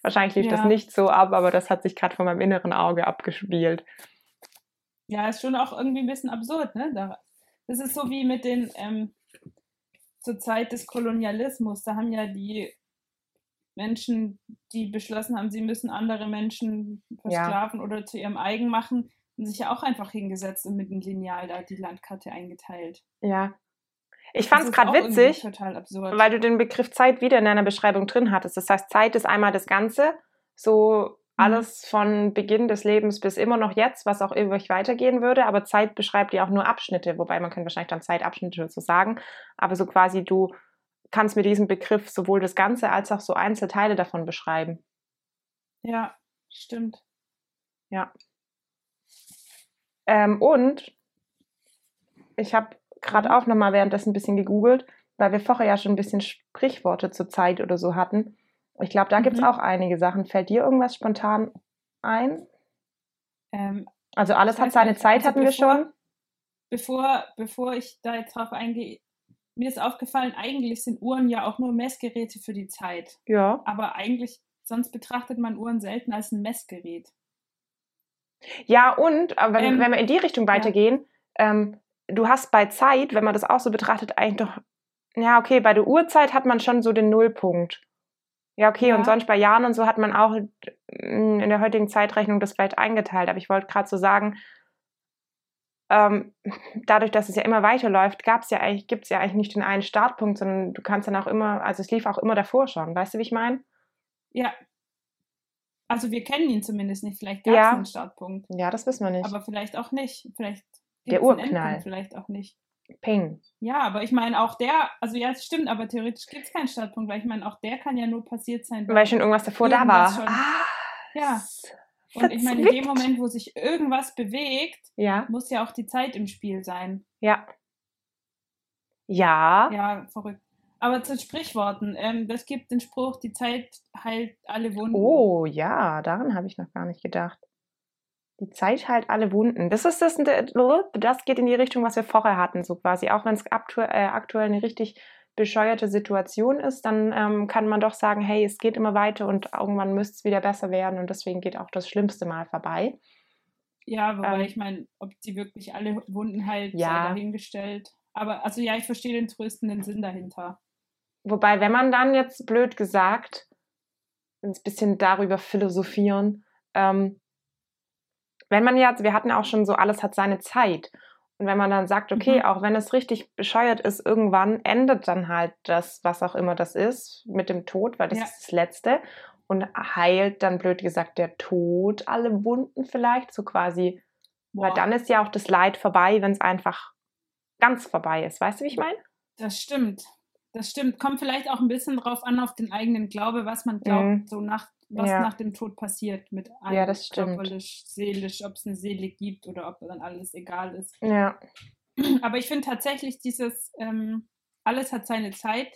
Wahrscheinlich lief das Ja. nicht so ab, aber das hat sich gerade von meinem inneren Auge abgespielt. Ja, ist schon auch irgendwie ein bisschen absurd, ne? Da, das ist so wie mit den, ähm, zur Zeit des Kolonialismus, da haben ja die Menschen, die beschlossen haben, sie müssen andere Menschen Ja. versklaven oder zu ihrem eigen machen, sich ja auch einfach hingesetzt und mit einem Lineal da die Landkarte eingeteilt. Ja. Ich fand es gerade witzig, weil du den Begriff Zeit wieder in deiner Beschreibung drin hattest. Das heißt, Zeit ist einmal das Ganze, so Mhm. alles von Beginn des Lebens bis immer noch jetzt, was auch ewig weitergehen würde. Aber Zeit beschreibt ja auch nur Abschnitte, wobei man könnte wahrscheinlich dann Zeitabschnitte so sagen. Aber so quasi du kannst mit diesem Begriff sowohl das Ganze als auch so Einzelteile davon beschreiben. Ja, stimmt. Ja. Ähm, und ich habe gerade auch nochmal währenddessen ein bisschen gegoogelt, weil wir vorher ja schon ein bisschen Sprichworte zur Zeit oder so hatten. Ich glaube, da mhm. gibt es auch einige Sachen. Fällt dir irgendwas spontan ein? Ähm, also alles hat seine Zeit, also hatten bevor, wir schon. Bevor, bevor ich da jetzt drauf eingehe, mir ist aufgefallen, eigentlich sind Uhren ja auch nur Messgeräte für die Zeit. Ja. Aber eigentlich, sonst betrachtet man Uhren selten als ein Messgerät. Ja, und wenn, ähm, wenn wir in die Richtung weitergehen, ja. ähm, du hast bei Zeit, wenn man das auch so betrachtet, eigentlich doch, ja, okay, bei der Uhrzeit hat man schon so den Nullpunkt. Ja, okay, ja. und sonst bei Jahren und so hat man auch in der heutigen Zeitrechnung das vielleicht eingeteilt. Aber ich wollte gerade so sagen, ähm, dadurch, dass es ja immer weiterläuft, gab's ja eigentlich, gibt es ja eigentlich nicht den einen Startpunkt, sondern du kannst dann auch immer, also es lief auch immer davor schon. Weißt du, wie ich meine? Ja. Also wir kennen ihn zumindest nicht. Vielleicht gab es ja. einen Startpunkt. Ja, das wissen wir nicht. Aber vielleicht auch nicht. Vielleicht der Urknall. Vielleicht auch nicht. Ping. Ja, aber ich meine, auch der, also ja, es stimmt, aber theoretisch gibt es keinen Startpunkt, weil ich meine, auch der kann ja nur passiert sein. Weil schon irgendwas davor da war. Schon, ah, ja. Und ich meine, in dem Moment, wo sich irgendwas bewegt, ja. muss ja auch die Zeit im Spiel sein. Ja. Ja. Ja, verrückt. Aber zu Sprichworten. Ähm, das gibt den Spruch, die Zeit heilt alle Wunden. Oh ja, daran habe ich noch gar nicht gedacht. Die Zeit heilt alle Wunden. Das ist das, das geht in die Richtung, was wir vorher hatten, so quasi. Auch wenn es aktuell, äh, aktuell eine richtig bescheuerte Situation ist, dann ähm, kann man doch sagen, hey, es geht immer weiter und irgendwann müsste es wieder besser werden und deswegen geht auch das Schlimmste mal vorbei. Ja, wobei ähm, ich meine, ob sie wirklich alle Wunden heilt, ja. dahingestellt. Aber also ja, ich verstehe den tröstenden Sinn dahinter. Wobei, wenn man dann jetzt blöd gesagt, ein bisschen darüber philosophieren, ähm, wenn man jetzt, wir hatten auch schon so, alles hat seine Zeit. Und wenn man dann sagt, okay, mhm. auch wenn es richtig bescheuert ist, irgendwann endet dann halt das, was auch immer das ist, mit dem Tod, weil das ja. ist das Letzte. Und heilt dann, blöd gesagt, der Tod alle Wunden vielleicht, so quasi. Boah. Weil dann ist ja auch das Leid vorbei, wenn es einfach ganz vorbei ist. Weißt du, wie ich meine? Das stimmt. Das stimmt. Kommt vielleicht auch ein bisschen drauf an, auf den eigenen Glaube, was man glaubt, mhm. so nach was ja. nach dem Tod passiert mit einem ja, das stimmt. körperlich, seelisch, ob es eine Seele gibt oder ob dann alles egal ist. Ja. Aber ich finde tatsächlich dieses ähm, alles hat seine Zeit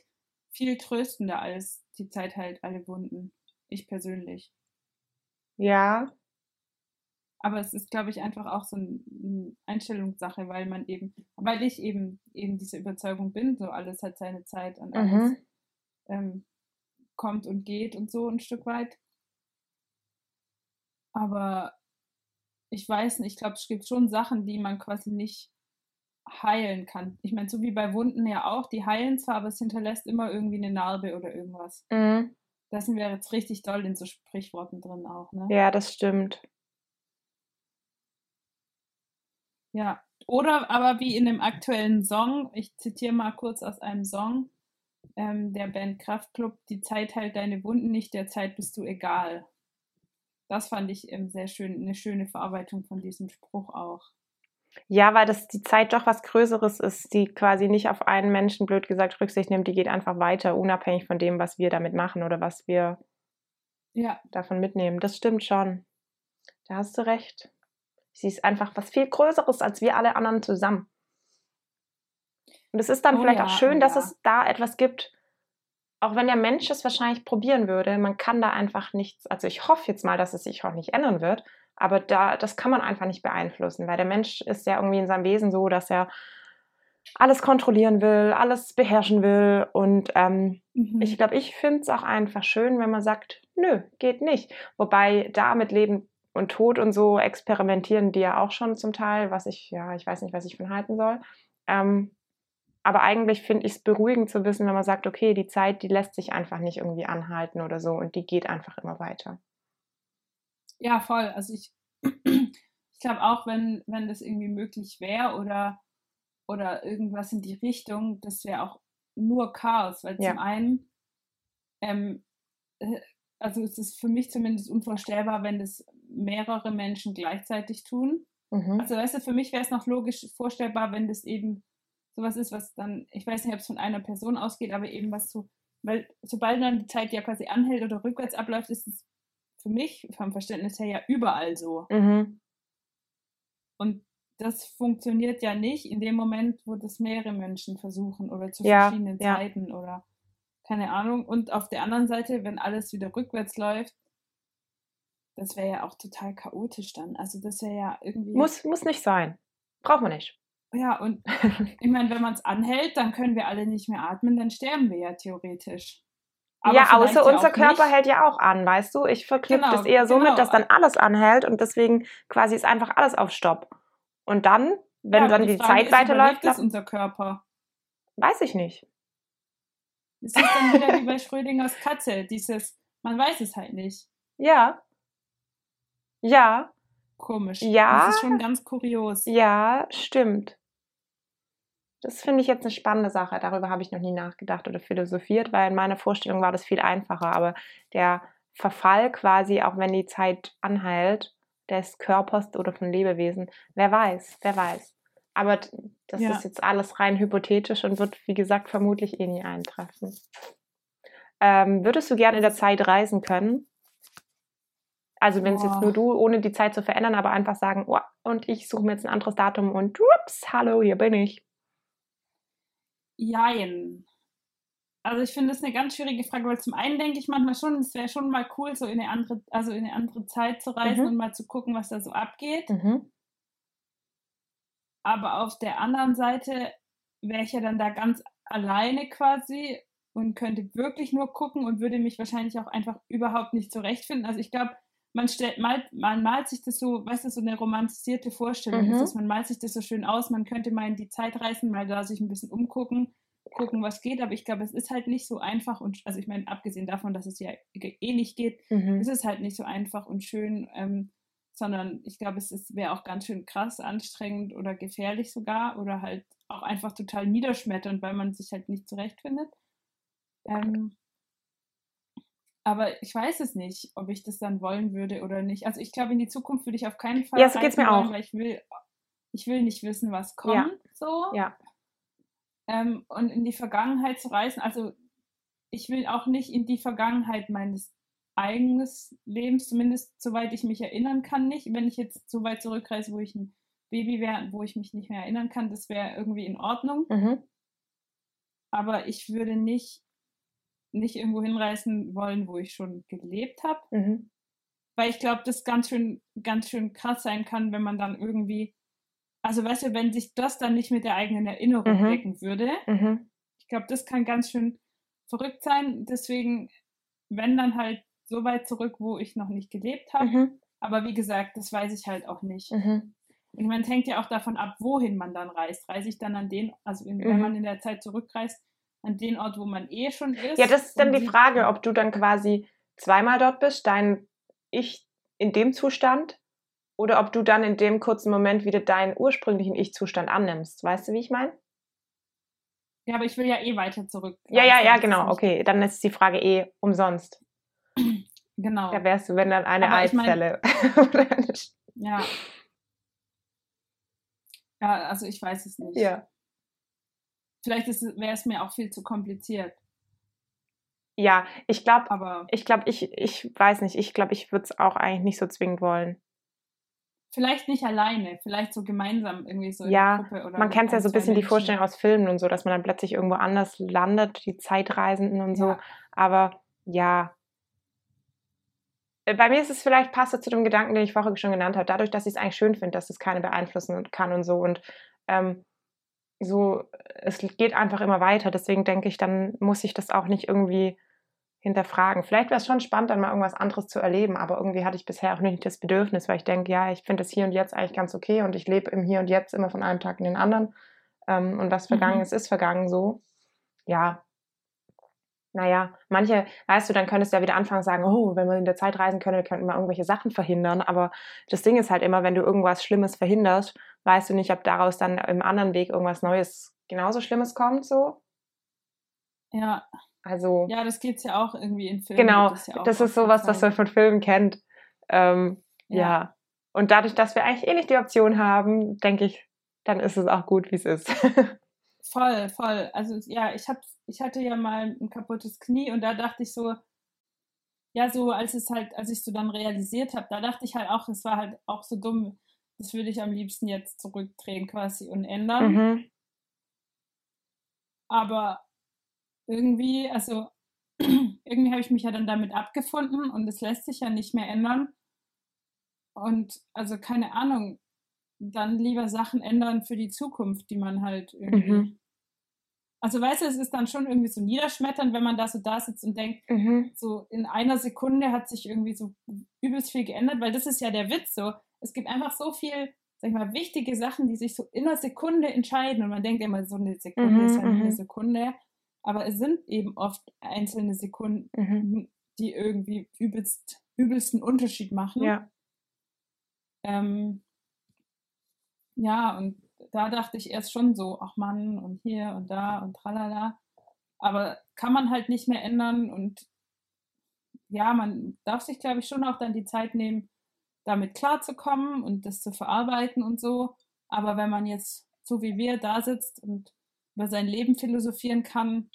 viel tröstender als die Zeit halt alle Wunden. Ich persönlich. Ja. Aber es ist, glaube ich, einfach auch so eine Einstellungssache, weil man eben, weil ich eben eben diese Überzeugung bin, so alles hat seine Zeit und alles mhm. ähm, kommt und geht und so ein Stück weit. Aber ich weiß nicht, ich glaube, es gibt schon Sachen, die man quasi nicht heilen kann. Ich meine, so wie bei Wunden ja auch, die heilen zwar, aber es hinterlässt immer irgendwie eine Narbe oder irgendwas. Mhm. Da sind wir jetzt richtig doll in so Sprichworten drin auch, ne? Ja, das stimmt. Ja, oder aber wie in dem aktuellen Song, ich zitiere mal kurz aus einem Song, ähm, der Band Kraftklub, die Zeit heilt deine Wunden nicht, der Zeit bist du egal. Das fand ich ähm, sehr schön, eine schöne Verarbeitung von diesem Spruch auch. Ja, weil das die Zeit doch was Größeres ist, die quasi nicht auf einen Menschen, blöd gesagt, Rücksicht nimmt, die geht einfach weiter, unabhängig von dem, was wir damit machen oder was wir ja. davon mitnehmen. Das stimmt schon. Da hast du recht. Sie ist einfach was viel Größeres als wir alle anderen zusammen. Und es ist dann oh vielleicht ja, auch schön, oh dass ja. es da etwas gibt, auch wenn der Mensch es wahrscheinlich probieren würde, man kann da einfach nichts, also ich hoffe jetzt mal, dass es sich auch nicht ändern wird, aber da, das kann man einfach nicht beeinflussen, weil der Mensch ist ja irgendwie in seinem Wesen so, dass er alles kontrollieren will, alles beherrschen will. Und ähm, mhm. ich glaube, ich finde es auch einfach schön, wenn man sagt, nö, geht nicht. Wobei da mit Leben und Tod und so experimentieren die ja auch schon zum Teil, was ich, ja, ich weiß nicht, was ich von halten soll. Ähm, aber eigentlich finde ich es beruhigend zu wissen, wenn man sagt, okay, die Zeit, die lässt sich einfach nicht irgendwie anhalten oder so und die geht einfach immer weiter. Ja, voll. Also ich, ich glaube auch, wenn, wenn das irgendwie möglich wäre oder, oder irgendwas in die Richtung, das wäre auch nur Chaos, weil ja. zum einen, ähm, äh, also es ist für mich zumindest unvorstellbar, wenn das mehrere Menschen gleichzeitig tun. Mhm. Also weißt du, für mich wäre es noch logisch vorstellbar, wenn das eben sowas ist, was dann, ich weiß nicht, ob es von einer Person ausgeht, aber eben was so, weil sobald dann die Zeit ja quasi anhält oder rückwärts abläuft, ist es für mich vom Verständnis her ja überall so. Mhm. Und das funktioniert ja nicht in dem Moment, wo das mehrere Menschen versuchen oder zu Ja, verschiedenen ja. Zeiten oder keine Ahnung. Und auf der anderen Seite, wenn alles wieder rückwärts läuft, das wäre ja auch total chaotisch dann. Also das wäre ja irgendwie. Muss, muss nicht sein. Braucht man nicht. Ja, und ich meine, wenn man es anhält, dann können wir alle nicht mehr atmen, dann sterben wir ja theoretisch. Aber ja, außer unser auch Körper nicht. hält ja auch an, weißt du? Ich verknüpfe Genau, das eher so genau. mit, dass dann alles anhält und deswegen quasi ist einfach alles auf Stopp. Und dann, wenn Ja, dann die, Frage Zeit ist, weiterläuft, es dann- unser Körper. weiß ich nicht. Es ist dann wieder wie bei Schrödingers Katze, dieses, man weiß es halt nicht. Ja. Ja, Komisch. Ja. Das ist schon ganz kurios. ja, stimmt. Das finde ich jetzt eine spannende Sache. Darüber habe ich noch nie nachgedacht oder philosophiert, weil in meiner Vorstellung war das viel einfacher. Aber der Verfall quasi, auch wenn die Zeit anhält, des Körpers oder von Lebewesen, wer weiß, wer weiß. Aber das Ja. ist jetzt alles rein hypothetisch und wird, wie gesagt, vermutlich eh nie eintreffen. Ähm, würdest du gerne in der Zeit reisen können? Also wenn es jetzt Boah. nur du, ohne die Zeit zu verändern, aber einfach sagen, oh, und ich suche mir jetzt ein anderes Datum und ups, hallo, hier bin ich. Jein. Also ich finde das eine ganz schwierige Frage, weil zum einen denke ich manchmal schon, es wäre schon mal cool, so in eine andere, also in eine andere Zeit zu reisen Mhm. und mal zu gucken, was da so abgeht. Mhm. Aber auf der anderen Seite wäre ich ja dann da ganz alleine quasi und könnte wirklich nur gucken und würde mich wahrscheinlich auch einfach überhaupt nicht zurechtfinden. Also ich glaube, man stellt, malt, man malt sich das so, weißt du, so eine romantisierte Vorstellung Mhm. ist das. Man malt sich das so schön aus, man könnte mal in die Zeit reisen, mal da sich ein bisschen umgucken, gucken, was geht. Aber ich glaube, es ist halt nicht so einfach und, also ich meine, abgesehen davon, dass es ja eh nicht geht, Mhm. es ist halt nicht so einfach und schön, ähm, sondern ich glaube, es wäre auch ganz schön krass, anstrengend oder gefährlich sogar oder halt auch einfach total niederschmetternd, weil man sich halt nicht zurechtfindet. Ähm, aber ich weiß es nicht, ob ich das dann wollen würde oder nicht. Also ich glaube, in die Zukunft würde ich auf keinen Fall Ja, so geht's mir wollen, auch. weil ich will, ich will nicht wissen, was kommt. So. Ja. Ähm, und in die Vergangenheit zu reisen, also ich will auch nicht in die Vergangenheit meines eigenen Lebens, zumindest soweit ich mich erinnern kann, nicht. Wenn ich jetzt so weit zurückreise, wo ich ein Baby wäre, wo ich mich nicht mehr erinnern kann, das wäre irgendwie in Ordnung. Mhm. Aber ich würde nicht, nicht irgendwo hinreisen wollen, wo ich schon gelebt habe. Mhm. Weil ich glaube, das ganz schön, ganz schön krass sein kann, wenn man dann irgendwie, also weißt du, wenn sich das dann nicht mit der eigenen Erinnerung Mhm. decken würde, Mhm. ich glaube, das kann ganz schön verrückt sein. Deswegen, wenn dann halt so weit zurück, wo ich noch nicht gelebt habe. Mhm. Aber wie gesagt, das weiß ich halt auch nicht. Mhm. Und man hängt ja auch davon ab, wohin man dann reist. Reise ich dann an den, also in, wenn Mhm. man in der Zeit zurückreist, an den Ort, wo man eh schon ist. Ja, das ist dann die Frage, ob du dann quasi zweimal dort bist, dein Ich in dem Zustand, oder ob du dann in dem kurzen Moment wieder deinen ursprünglichen Ich-Zustand annimmst. Weißt du, wie ich meine? Ja, aber ich will ja eh weiter zurück. Ja, ja, ja, genau. Okay, dann ist die Frage eh umsonst. Genau. Da wärst du, wenn dann eine Aber ich mein- Eizelle. eine Sch- Ja. Ja, also ich weiß es nicht. ja. Vielleicht wäre es mir auch viel zu kompliziert. Ja, ich glaube, Aber ich glaube, ich, ich weiß nicht, ich glaube, ich würde es auch eigentlich nicht so zwingend wollen. vielleicht nicht alleine, vielleicht so gemeinsam irgendwie so in Ja, der Gruppe. Oder Man kennt ja ein, so ein bisschen die. Vorstellung aus Filmen und so, dass man dann plötzlich irgendwo anders landet, die Zeitreisenden und so. Ja. Aber ja. Äh, Bei mir ist es vielleicht, passt es zu dem Gedanken, den ich vorher schon genannt habe, dadurch, dass ich es eigentlich schön finde, dass es keine beeinflussen kann und so. Und ähm, so, es geht einfach immer weiter. Deswegen denke ich, dann muss ich das auch nicht irgendwie hinterfragen. Vielleicht wäre es schon spannend, dann mal irgendwas anderes zu erleben, aber irgendwie hatte ich bisher auch nicht das Bedürfnis, weil ich denke, ja, ich finde das hier und jetzt eigentlich ganz okay und ich lebe im Hier und Jetzt immer von einem Tag in den anderen. Ähm, und was vergangen Mhm. ist, ist vergangen so. Ja. Naja, manche, weißt du, dann könntest du ja wieder anfangen zu sagen, oh, wenn wir in der Zeit reisen können, könnten wir irgendwelche Sachen verhindern. Aber das Ding ist halt immer, wenn du irgendwas Schlimmes verhinderst, weißt du nicht, ob daraus dann im anderen Weg irgendwas Neues, genauso Schlimmes kommt, so. Ja, Also. ja, das geht's ja auch irgendwie in Filmen. Genau, wird ja das ist sowas, was man von Filmen kennt. Ähm, ja. Ja. Und dadurch, dass wir eigentlich eh nicht die Option haben, denke ich, dann ist es auch gut, wie es ist. Voll, voll. Also ja, ich hab, ich hatte ja mal ein kaputtes Knie und da dachte ich so, ja, so als es halt, als ich so dann realisiert habe, da dachte ich halt auch, es war halt auch so dumm, das würde ich am liebsten jetzt zurückdrehen quasi und ändern. Mhm. Aber irgendwie, also irgendwie habe ich mich ja dann damit abgefunden und es lässt sich ja nicht mehr ändern. Und also keine Ahnung, dann lieber Sachen ändern für die Zukunft, die man halt irgendwie. Mhm. Also weißt du, es ist dann schon irgendwie so niederschmetternd, wenn man da so da sitzt und denkt, mhm. so in einer Sekunde hat sich irgendwie so übelst viel geändert, weil das ist ja der Witz so. Es gibt einfach so viel, sag ich mal, wichtige Sachen, die sich so in einer Sekunde entscheiden und man denkt immer, so eine Sekunde mhm, ist ja eine mhm. Sekunde. Aber es sind eben oft einzelne Sekunden, mhm. die irgendwie übelst, übelsten Unterschied machen. Ja. Ähm, ja, und da dachte ich erst schon so, ach Mann, und hier und da und tralala. Aber kann man halt nicht mehr ändern und ja, man darf sich, glaube ich, schon auch dann die Zeit nehmen, damit klarzukommen und das zu verarbeiten und so. Aber wenn man jetzt so wie wir da sitzt und über sein Leben philosophieren kann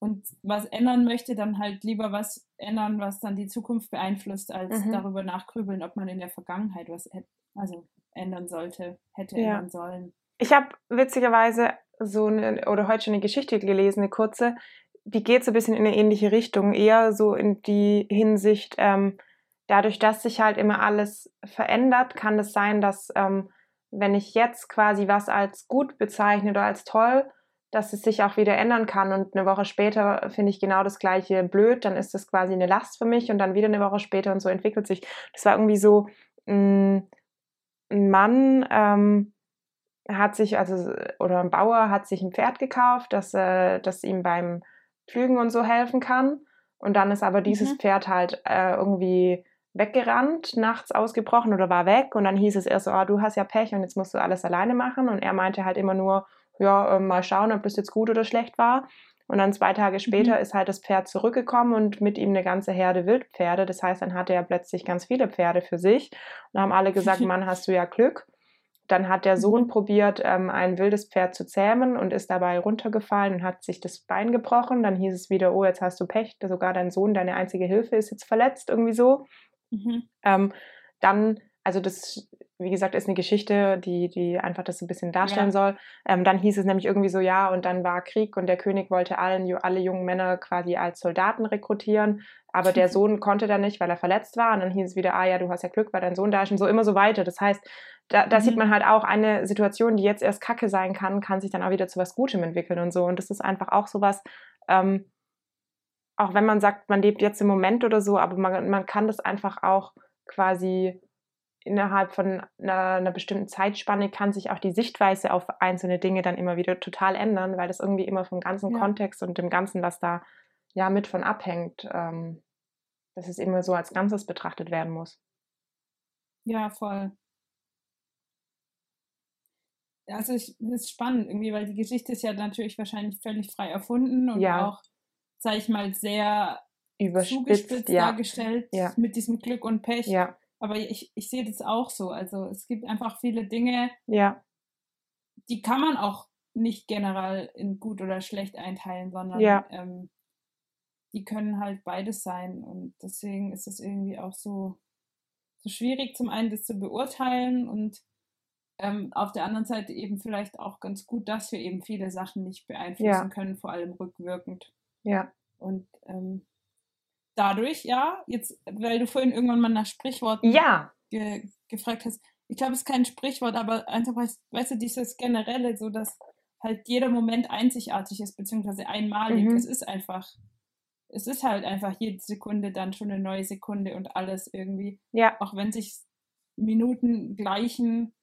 und was ändern möchte, dann halt lieber was ändern, was dann die Zukunft beeinflusst, als mhm. darüber nachgrübeln, ob man in der Vergangenheit was also ändern sollte, hätte ja. ändern sollen. Ich habe witzigerweise so eine, oder heute schon eine Geschichte gelesen, eine kurze, die geht so ein bisschen in eine ähnliche Richtung, eher so in die Hinsicht, ähm, dadurch, dass sich halt immer alles verändert, kann es sein, dass ähm, wenn ich jetzt quasi was als gut bezeichne oder als toll, dass es sich auch wieder ändern kann und eine Woche später finde ich genau das gleiche blöd, dann ist das quasi eine Last für mich und dann wieder eine Woche später und so entwickelt sich. Das war irgendwie so, mh, mm, ein Mann ähm, hat sich, also, oder ein Bauer hat sich ein Pferd gekauft, das, äh, das ihm beim Pflügen und so helfen kann. Und dann ist aber dieses mhm. Pferd halt äh, irgendwie weggerannt, nachts ausgebrochen oder war weg. Und dann hieß es erst so, oh, du hast ja Pech und jetzt musst du alles alleine machen. Und er meinte halt immer nur, ja, äh, mal schauen, ob das jetzt gut oder schlecht war. Und dann zwei Tage später mhm. ist halt das Pferd zurückgekommen und mit ihm eine ganze Herde Wildpferde. Das heißt, dann hatte er plötzlich ganz viele Pferde für sich. Und haben alle gesagt, Mann, hast du ja Glück. Dann hat der Sohn mhm. probiert, ähm, ein wildes Pferd zu zähmen und ist dabei runtergefallen und hat sich das Bein gebrochen. Dann hieß es wieder, oh, jetzt hast du Pech, sogar dein Sohn, deine einzige Hilfe ist jetzt verletzt, irgendwie so. Mhm. Ähm, dann, also das, wie gesagt, ist eine Geschichte, die, die einfach das ein bisschen darstellen ja. soll. Ähm, dann hieß es nämlich irgendwie so, ja, und dann war Krieg und der König wollte allen, alle jungen Männer quasi als Soldaten rekrutieren, aber der Sohn konnte dann nicht, weil er verletzt war. Und dann hieß es wieder, ah ja, du hast ja Glück, weil dein Sohn da ist und so immer so weiter. Das heißt, da, da mhm. sieht man halt auch eine Situation, die jetzt erst kacke sein kann, kann sich dann auch wieder zu was Gutem entwickeln und so. Und das ist einfach auch sowas, ähm, auch wenn man sagt, man lebt jetzt im Moment oder so, aber man, man kann das einfach auch quasi innerhalb von einer, einer, bestimmten Zeitspanne kann sich auch die Sichtweise auf einzelne Dinge dann immer wieder total ändern, weil das irgendwie immer vom ganzen ja. Kontext und dem Ganzen, was da ja mit von abhängt, ähm, dass es immer so als Ganzes betrachtet werden muss. Ja, voll. Also es ist spannend irgendwie, weil die Geschichte ist ja natürlich wahrscheinlich völlig frei erfunden und ja. auch sage ich mal, sehr überspitzt ja. dargestellt ja. mit diesem Glück und Pech. Ja. Aber ich, ich sehe das auch so. Also es gibt einfach viele Dinge, die kann man auch nicht generell in gut oder schlecht einteilen, sondern ähm, die können halt beides sein. Und deswegen ist es irgendwie auch so, so schwierig, zum einen das zu beurteilen und ähm, auf der anderen Seite eben vielleicht auch ganz gut, dass wir eben viele Sachen nicht beeinflussen können, vor allem rückwirkend. Ja. Und ähm, dadurch, ja, jetzt, weil du vorhin irgendwann mal nach Sprichworten ja. ge gefragt hast, ich glaube, es ist kein Sprichwort, aber einfach, weißt du, dieses generelle, so dass halt jeder Moment einzigartig ist, beziehungsweise einmalig. Mhm. Es ist einfach, es ist halt einfach jede Sekunde dann schon eine neue Sekunde und alles irgendwie. Ja. Auch wenn sich Minuten gleichen,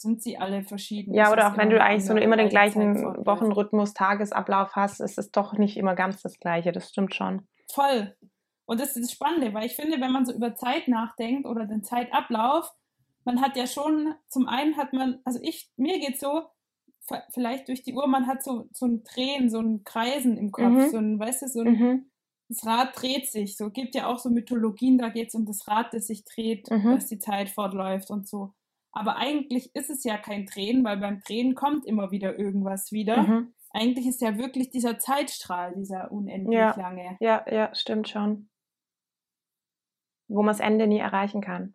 sind sie alle verschieden. Ja, oder auch wenn du eigentlich so immer den gleichen Wochenrhythmus, Tagesablauf hast, ist es doch nicht immer ganz das Gleiche. Das stimmt schon. Voll. Und das ist das Spannende, weil ich finde, wenn man so über Zeit nachdenkt oder den Zeitablauf, man hat ja schon, zum einen hat man, also ich, mir geht so, vielleicht durch die Uhr, man hat so, so ein Drehen, so ein Kreisen im Kopf, mhm. so ein, weißt du, so ein, mhm. das Rad dreht sich. So gibt ja auch so Mythologien, da geht es um das Rad, das sich dreht, mhm. dass die Zeit fortläuft und so. Aber eigentlich ist es ja kein Drehen, weil beim Drehen kommt immer wieder irgendwas wieder. Mhm. Eigentlich ist ja wirklich dieser Zeitstrahl, dieser unendlich Ja. lange. Ja, ja, stimmt schon. Wo man das Ende nie erreichen kann.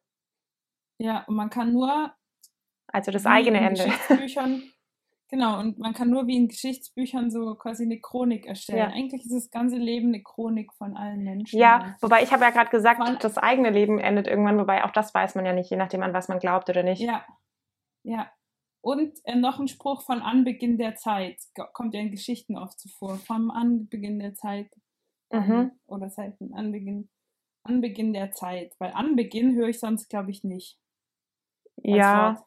Ja, und man kann nur Also das eigene Ende. genau, und man kann nur wie in Geschichtsbüchern so quasi eine Chronik erstellen. Ja. Eigentlich ist das ganze Leben eine Chronik von allen Menschen. Ja, wobei ich habe ja gerade gesagt, Von- das eigene Leben endet irgendwann, wobei auch das weiß man ja nicht, je nachdem an was man glaubt oder nicht. Ja, ja. Und äh, noch ein Spruch von Anbeginn der Zeit. Kommt ja in Geschichten oft zuvor. Vom Anbeginn der Zeit. Mhm. Oder seit dem Anbeginn, Anbeginn der Zeit. Weil Anbeginn höre ich sonst, glaube ich, nicht. Ja, Wort.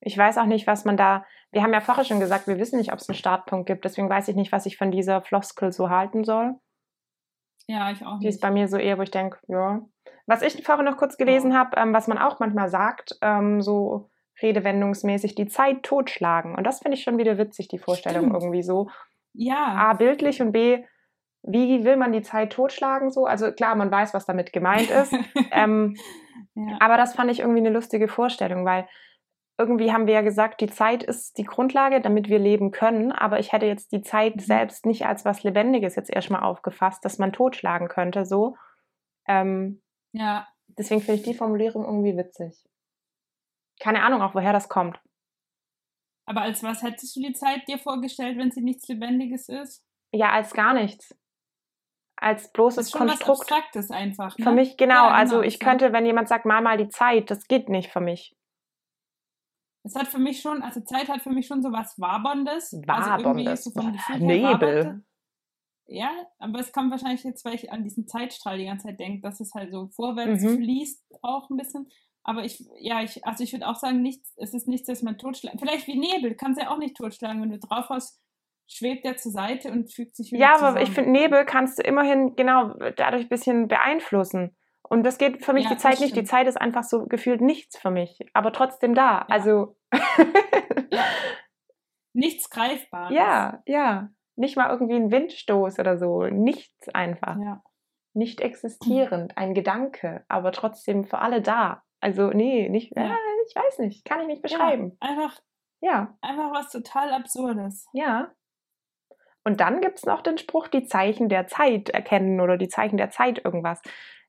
Ich weiß auch nicht, was man da. Wir haben ja vorher schon gesagt, wir wissen nicht, ob es einen Startpunkt gibt. Deswegen weiß ich nicht, was ich von dieser Floskel so halten soll. Ja, ich auch Die ist nicht. bei mir so eher, wo ich denke, ja. Was ich vorher noch kurz gelesen habe, ähm, was man auch manchmal sagt, ähm, so redewendungsmäßig, die Zeit totschlagen. Und das finde ich schon wieder witzig, die Vorstellung Stimmt. irgendwie so. Ja, A, bildlich und B, wie will man die Zeit totschlagen so? Also klar, man weiß, was damit gemeint ist. ähm, ja. aber das fand ich irgendwie eine lustige Vorstellung, weil irgendwie haben wir ja gesagt, die Zeit ist die Grundlage, damit wir leben können. Aber ich hätte jetzt die Zeit Mhm. selbst nicht als was Lebendiges jetzt erstmal aufgefasst, dass man totschlagen könnte, so. Ähm, ja. deswegen finde ich die Formulierung irgendwie witzig. Keine Ahnung auch, woher das kommt. Aber als was hättest du die Zeit dir vorgestellt, wenn sie nichts Lebendiges ist? Ja, als gar nichts. Als bloßes ist schon was Konstrukt. Abstraktes einfach. Ne? Für mich, genau. Ja, also genau, ich so. könnte, wenn jemand sagt, mal mal die Zeit, das geht nicht für mich. Es hat für mich schon, also Zeit hat für mich schon so was Waberndes. Also irgendwie Waberndes. so Gefühl her Nebel. waberte. Ja, aber es kommt wahrscheinlich jetzt, weil ich an diesen Zeitstrahl die ganze Zeit denke, dass es halt so vorwärts Mhm. fließt auch ein bisschen. Aber ich, ja, ich, also ich würde auch sagen, nichts, es ist nichts, das man totschlagen. Vielleicht wie Nebel, kannst du ja auch nicht totschlagen. Wenn du drauf hast, schwebt der zur Seite und fügt sich wieder Ja, zusammen. aber ich finde, Nebel kannst du immerhin genau dadurch ein bisschen beeinflussen. Und das geht für mich Ja, die Zeit nicht. Die. Zeit ist einfach so gefühlt nichts für mich, aber trotzdem da. Also Ja. Nichts Greifbares. ja, ja. Nicht mal irgendwie ein Windstoß oder so. Nichts einfach. Ja. Nicht existierend. Ein Gedanke, aber trotzdem für alle da. Also, nee, nicht, Ja. ja. ich weiß nicht. Kann ich nicht beschreiben. Ja, einfach, Ja, einfach was total Absurdes. ja. Und dann gibt es noch den Spruch, die Zeichen der Zeit erkennen oder die Zeichen der Zeit irgendwas.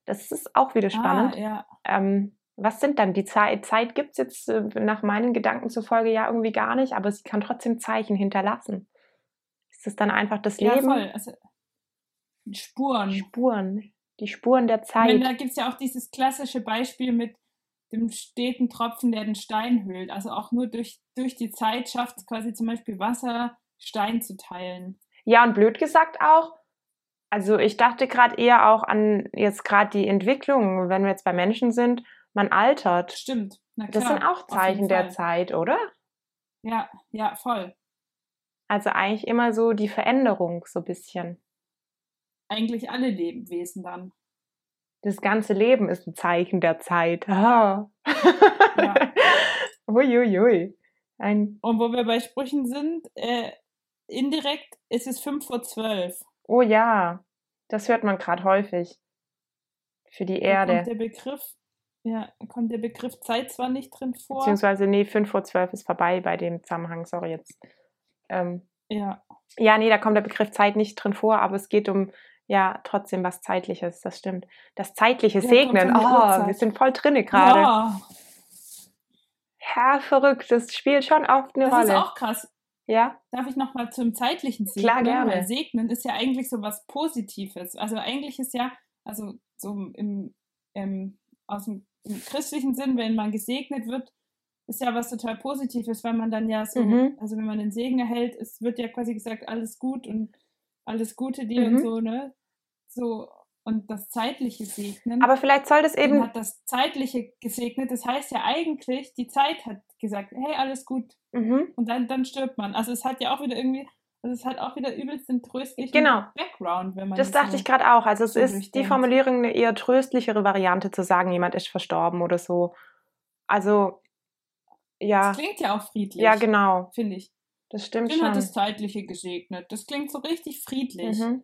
Das ist auch wieder spannend. Ah, ja. Ähm, was sind dann die Zeit? Zeit gibt es jetzt äh, nach meinen Gedanken zufolge ja irgendwie gar nicht, aber sie kann trotzdem Zeichen hinterlassen. Ist das dann einfach das ja, Leben? voll. Also, Spuren. Spuren. Die Spuren der Ich meine, Zeit. da gibt es ja auch dieses klassische Beispiel mit dem steten Tropfen, der den Stein hüllt. Also auch nur durch, durch die Zeit schafft es quasi zum Beispiel Wasser, Stein zu teilen. Ja, und blöd gesagt auch, also ich dachte gerade eher auch an jetzt gerade die Entwicklung, wenn wir jetzt bei Menschen sind, man altert. Stimmt. Na klar, Das sind auch Zeichen der. Zeit, oder? Ja, ja, voll. Also eigentlich immer so die Veränderung so ein bisschen. Eigentlich alle Lebewesen dann. Das ganze Leben ist ein Zeichen der Zeit. Ah. Ja. Uiuiui. Ein, Und wo wir bei Sprüchen sind, äh, indirekt ist es 5 vor 12. oh ja, das hört man gerade häufig. Für die Da kommt Erde. der Begriff, ja, kommt der Begriff Zeit zwar nicht drin vor. Beziehungsweise, nee, 5 vor 12 ist vorbei bei dem Zusammenhang, sorry jetzt. Ähm, Ja, ja, nee, da kommt der Begriff Zeit nicht drin vor, aber es geht um, ja, trotzdem was Zeitliches, das stimmt. Das zeitliche Ja, Segnen, oh, Uhrzeit. wir sind voll drinne gerade. ja Ja, verrückt, das spielt schon oft eine das ist Rolle. auch krass. Ja, Darf ich noch mal zum zeitlichen Segnen? Klar, gerne. Segnen ist ja eigentlich so was Positives. Also eigentlich ist ja, also so im, im, aus dem im christlichen Sinn, wenn man gesegnet wird, ist ja was total Positives, weil man dann ja so, Mhm. also wenn man den Segen erhält, es wird ja quasi gesagt, alles gut und alles Gute dir und Mhm. so, ne? So, und das zeitliche Segnen. aber vielleicht soll das eben, hat das zeitliche gesegnet. Das heißt ja eigentlich, die Zeit hat gesagt, hey, alles gut, mhm. und dann, dann stirbt man. Also es hat ja auch wieder irgendwie, also es hat auch wieder übelst den tröstlichen Genau. Background, wenn man Das dachte so, ich gerade auch. Also es so ist die. Formulierung eine eher tröstlichere Variante zu sagen, jemand ist verstorben oder so. Also ja, Das klingt ja auch friedlich. ja genau, Finde ich. das stimmt Tim hat schon. das Zeitliche gesegnet. Das klingt so richtig friedlich. Mhm.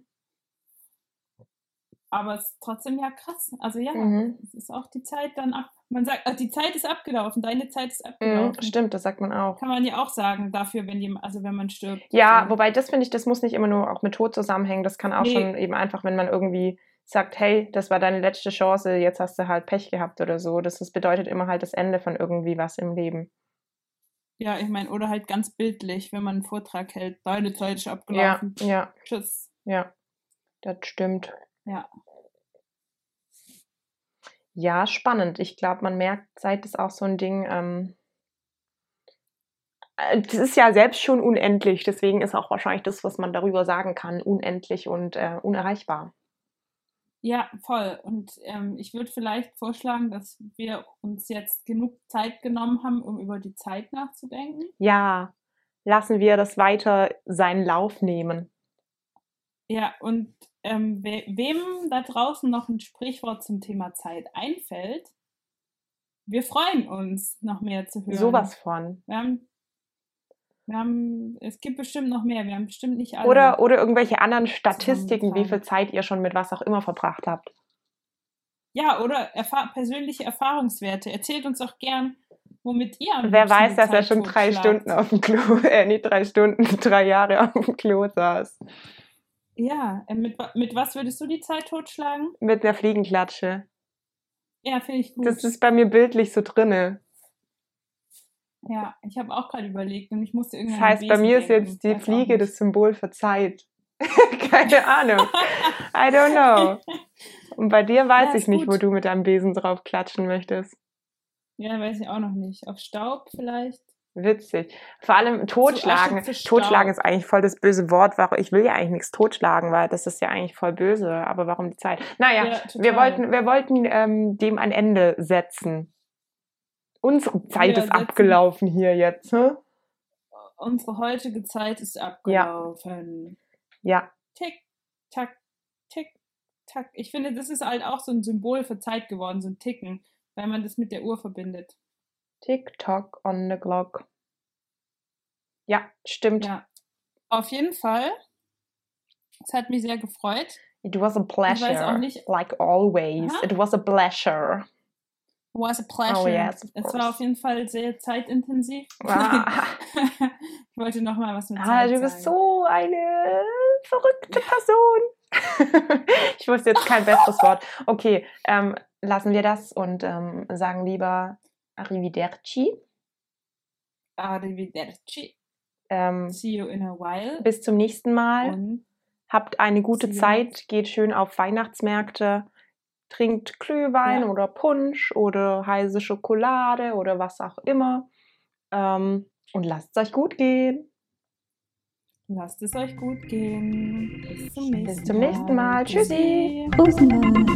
Aber es ist trotzdem ja krass. Also ja, Mhm. es ist auch die Zeit dann ab. Man sagt, äh, die Zeit ist abgelaufen, deine Zeit ist Mhm, abgelaufen. stimmt, das sagt man auch. Kann man ja auch sagen dafür, wenn jemand, also wenn man stirbt. Ja, so. wobei das finde ich, das muss nicht immer nur auch mit Tod zusammenhängen. Das kann auch Nee. schon eben einfach, wenn man irgendwie sagt, hey, das war deine letzte Chance, jetzt hast du halt Pech gehabt oder so. Das, das bedeutet immer halt das Ende von irgendwie was im Leben. Ja, ich meine, oder halt ganz bildlich, wenn man einen Vortrag hält, deine Zeit ist Ja, abgelaufen. ja, Tschüss. ja. Das stimmt. Ja. Ja, spannend. Ich glaube, man merkt, Zeit ist auch so ein Ding. Ähm, äh, das ist ja selbst schon unendlich, deswegen ist auch wahrscheinlich das, was man darüber sagen kann, unendlich und äh, unerreichbar. Ja, voll. Und ähm, ich würde vielleicht vorschlagen, dass wir uns jetzt genug Zeit genommen haben, um über die Zeit nachzudenken. Ja, lassen wir das weiter seinen Lauf nehmen. Ja, und ähm, we wem da draußen noch ein Sprichwort zum Thema Zeit einfällt, wir freuen uns, noch mehr zu hören. Sowas von. Wir haben, wir haben, es gibt bestimmt noch mehr, wir haben bestimmt nicht alle. Oder, oder irgendwelche anderen Statistiken, wie viel Zeit ihr schon mit was auch immer verbracht habt. ja, oder erfahr persönliche Erfahrungswerte. Erzählt uns auch gern, womit ihr am Wer weiß, dass er Zeit schon drei. Stunden auf dem Klo, äh, nicht drei Stunden, drei Jahre auf dem Klo saß. Ja, äh, mit, mit was würdest du die Zeit totschlagen? Mit einer Fliegenklatsche. Ja, finde ich gut. Das ist bei mir bildlich so drinne. ja, ich habe auch gerade überlegt und ich musste Das irgendwann heißt, bei mir ist jetzt die Fliege das Symbol für Zeit. Keine Ahnung. I don't know. Und bei dir weiß Ja, ich nicht, wo gut. du mit deinem Besen drauf klatschen möchtest. Ja, weiß ich auch noch nicht. Auf Staub vielleicht? Witzig. Vor allem totschlagen. Totschlagen ist eigentlich voll das böse Wort. Ich will ja eigentlich nichts totschlagen, weil das ist ja eigentlich voll böse. Aber warum die Zeit? Naja, Ja, wir wollten, wir wollten ähm, dem ein Ende setzen. Unsere Zeit Wir ist abgelaufen hier jetzt. Hä? Unsere heutige Zeit ist abgelaufen. Ja, Tick, tack, tick, tack. Ich finde, das ist halt auch so ein Symbol für Zeit geworden, so ein Ticken, weil man das mit der Uhr verbindet. Tick-Tock on the clock. Ja, stimmt. Ja. Auf jeden Fall. Es hat mich sehr gefreut. It was a pleasure. weiß auch nicht- Like always. Aha. It was a pleasure. Was a pleasure. Oh yes, es course. war auf jeden Fall sehr zeitintensiv. Ah. ich wollte noch mal was mit Ah, Zeit du bist sagen. so eine verrückte Person. ich wusste jetzt kein besseres Wort. Okay, ähm, lassen wir das und ähm, sagen lieber Arrivederci. Arrivederci. Ähm, See you in a while. bis zum nächsten Mal. Und Habt eine gute Zeit. Geht schön auf Weihnachtsmärkte. Trinkt Glühwein Ja. oder Punsch oder heiße Schokolade oder was auch immer. Ähm, und lasst es euch gut gehen. lasst es euch gut gehen. Bis zum nächsten Bis zum nächsten Mal. Tschüssi. Tschüssi. Rosenwein.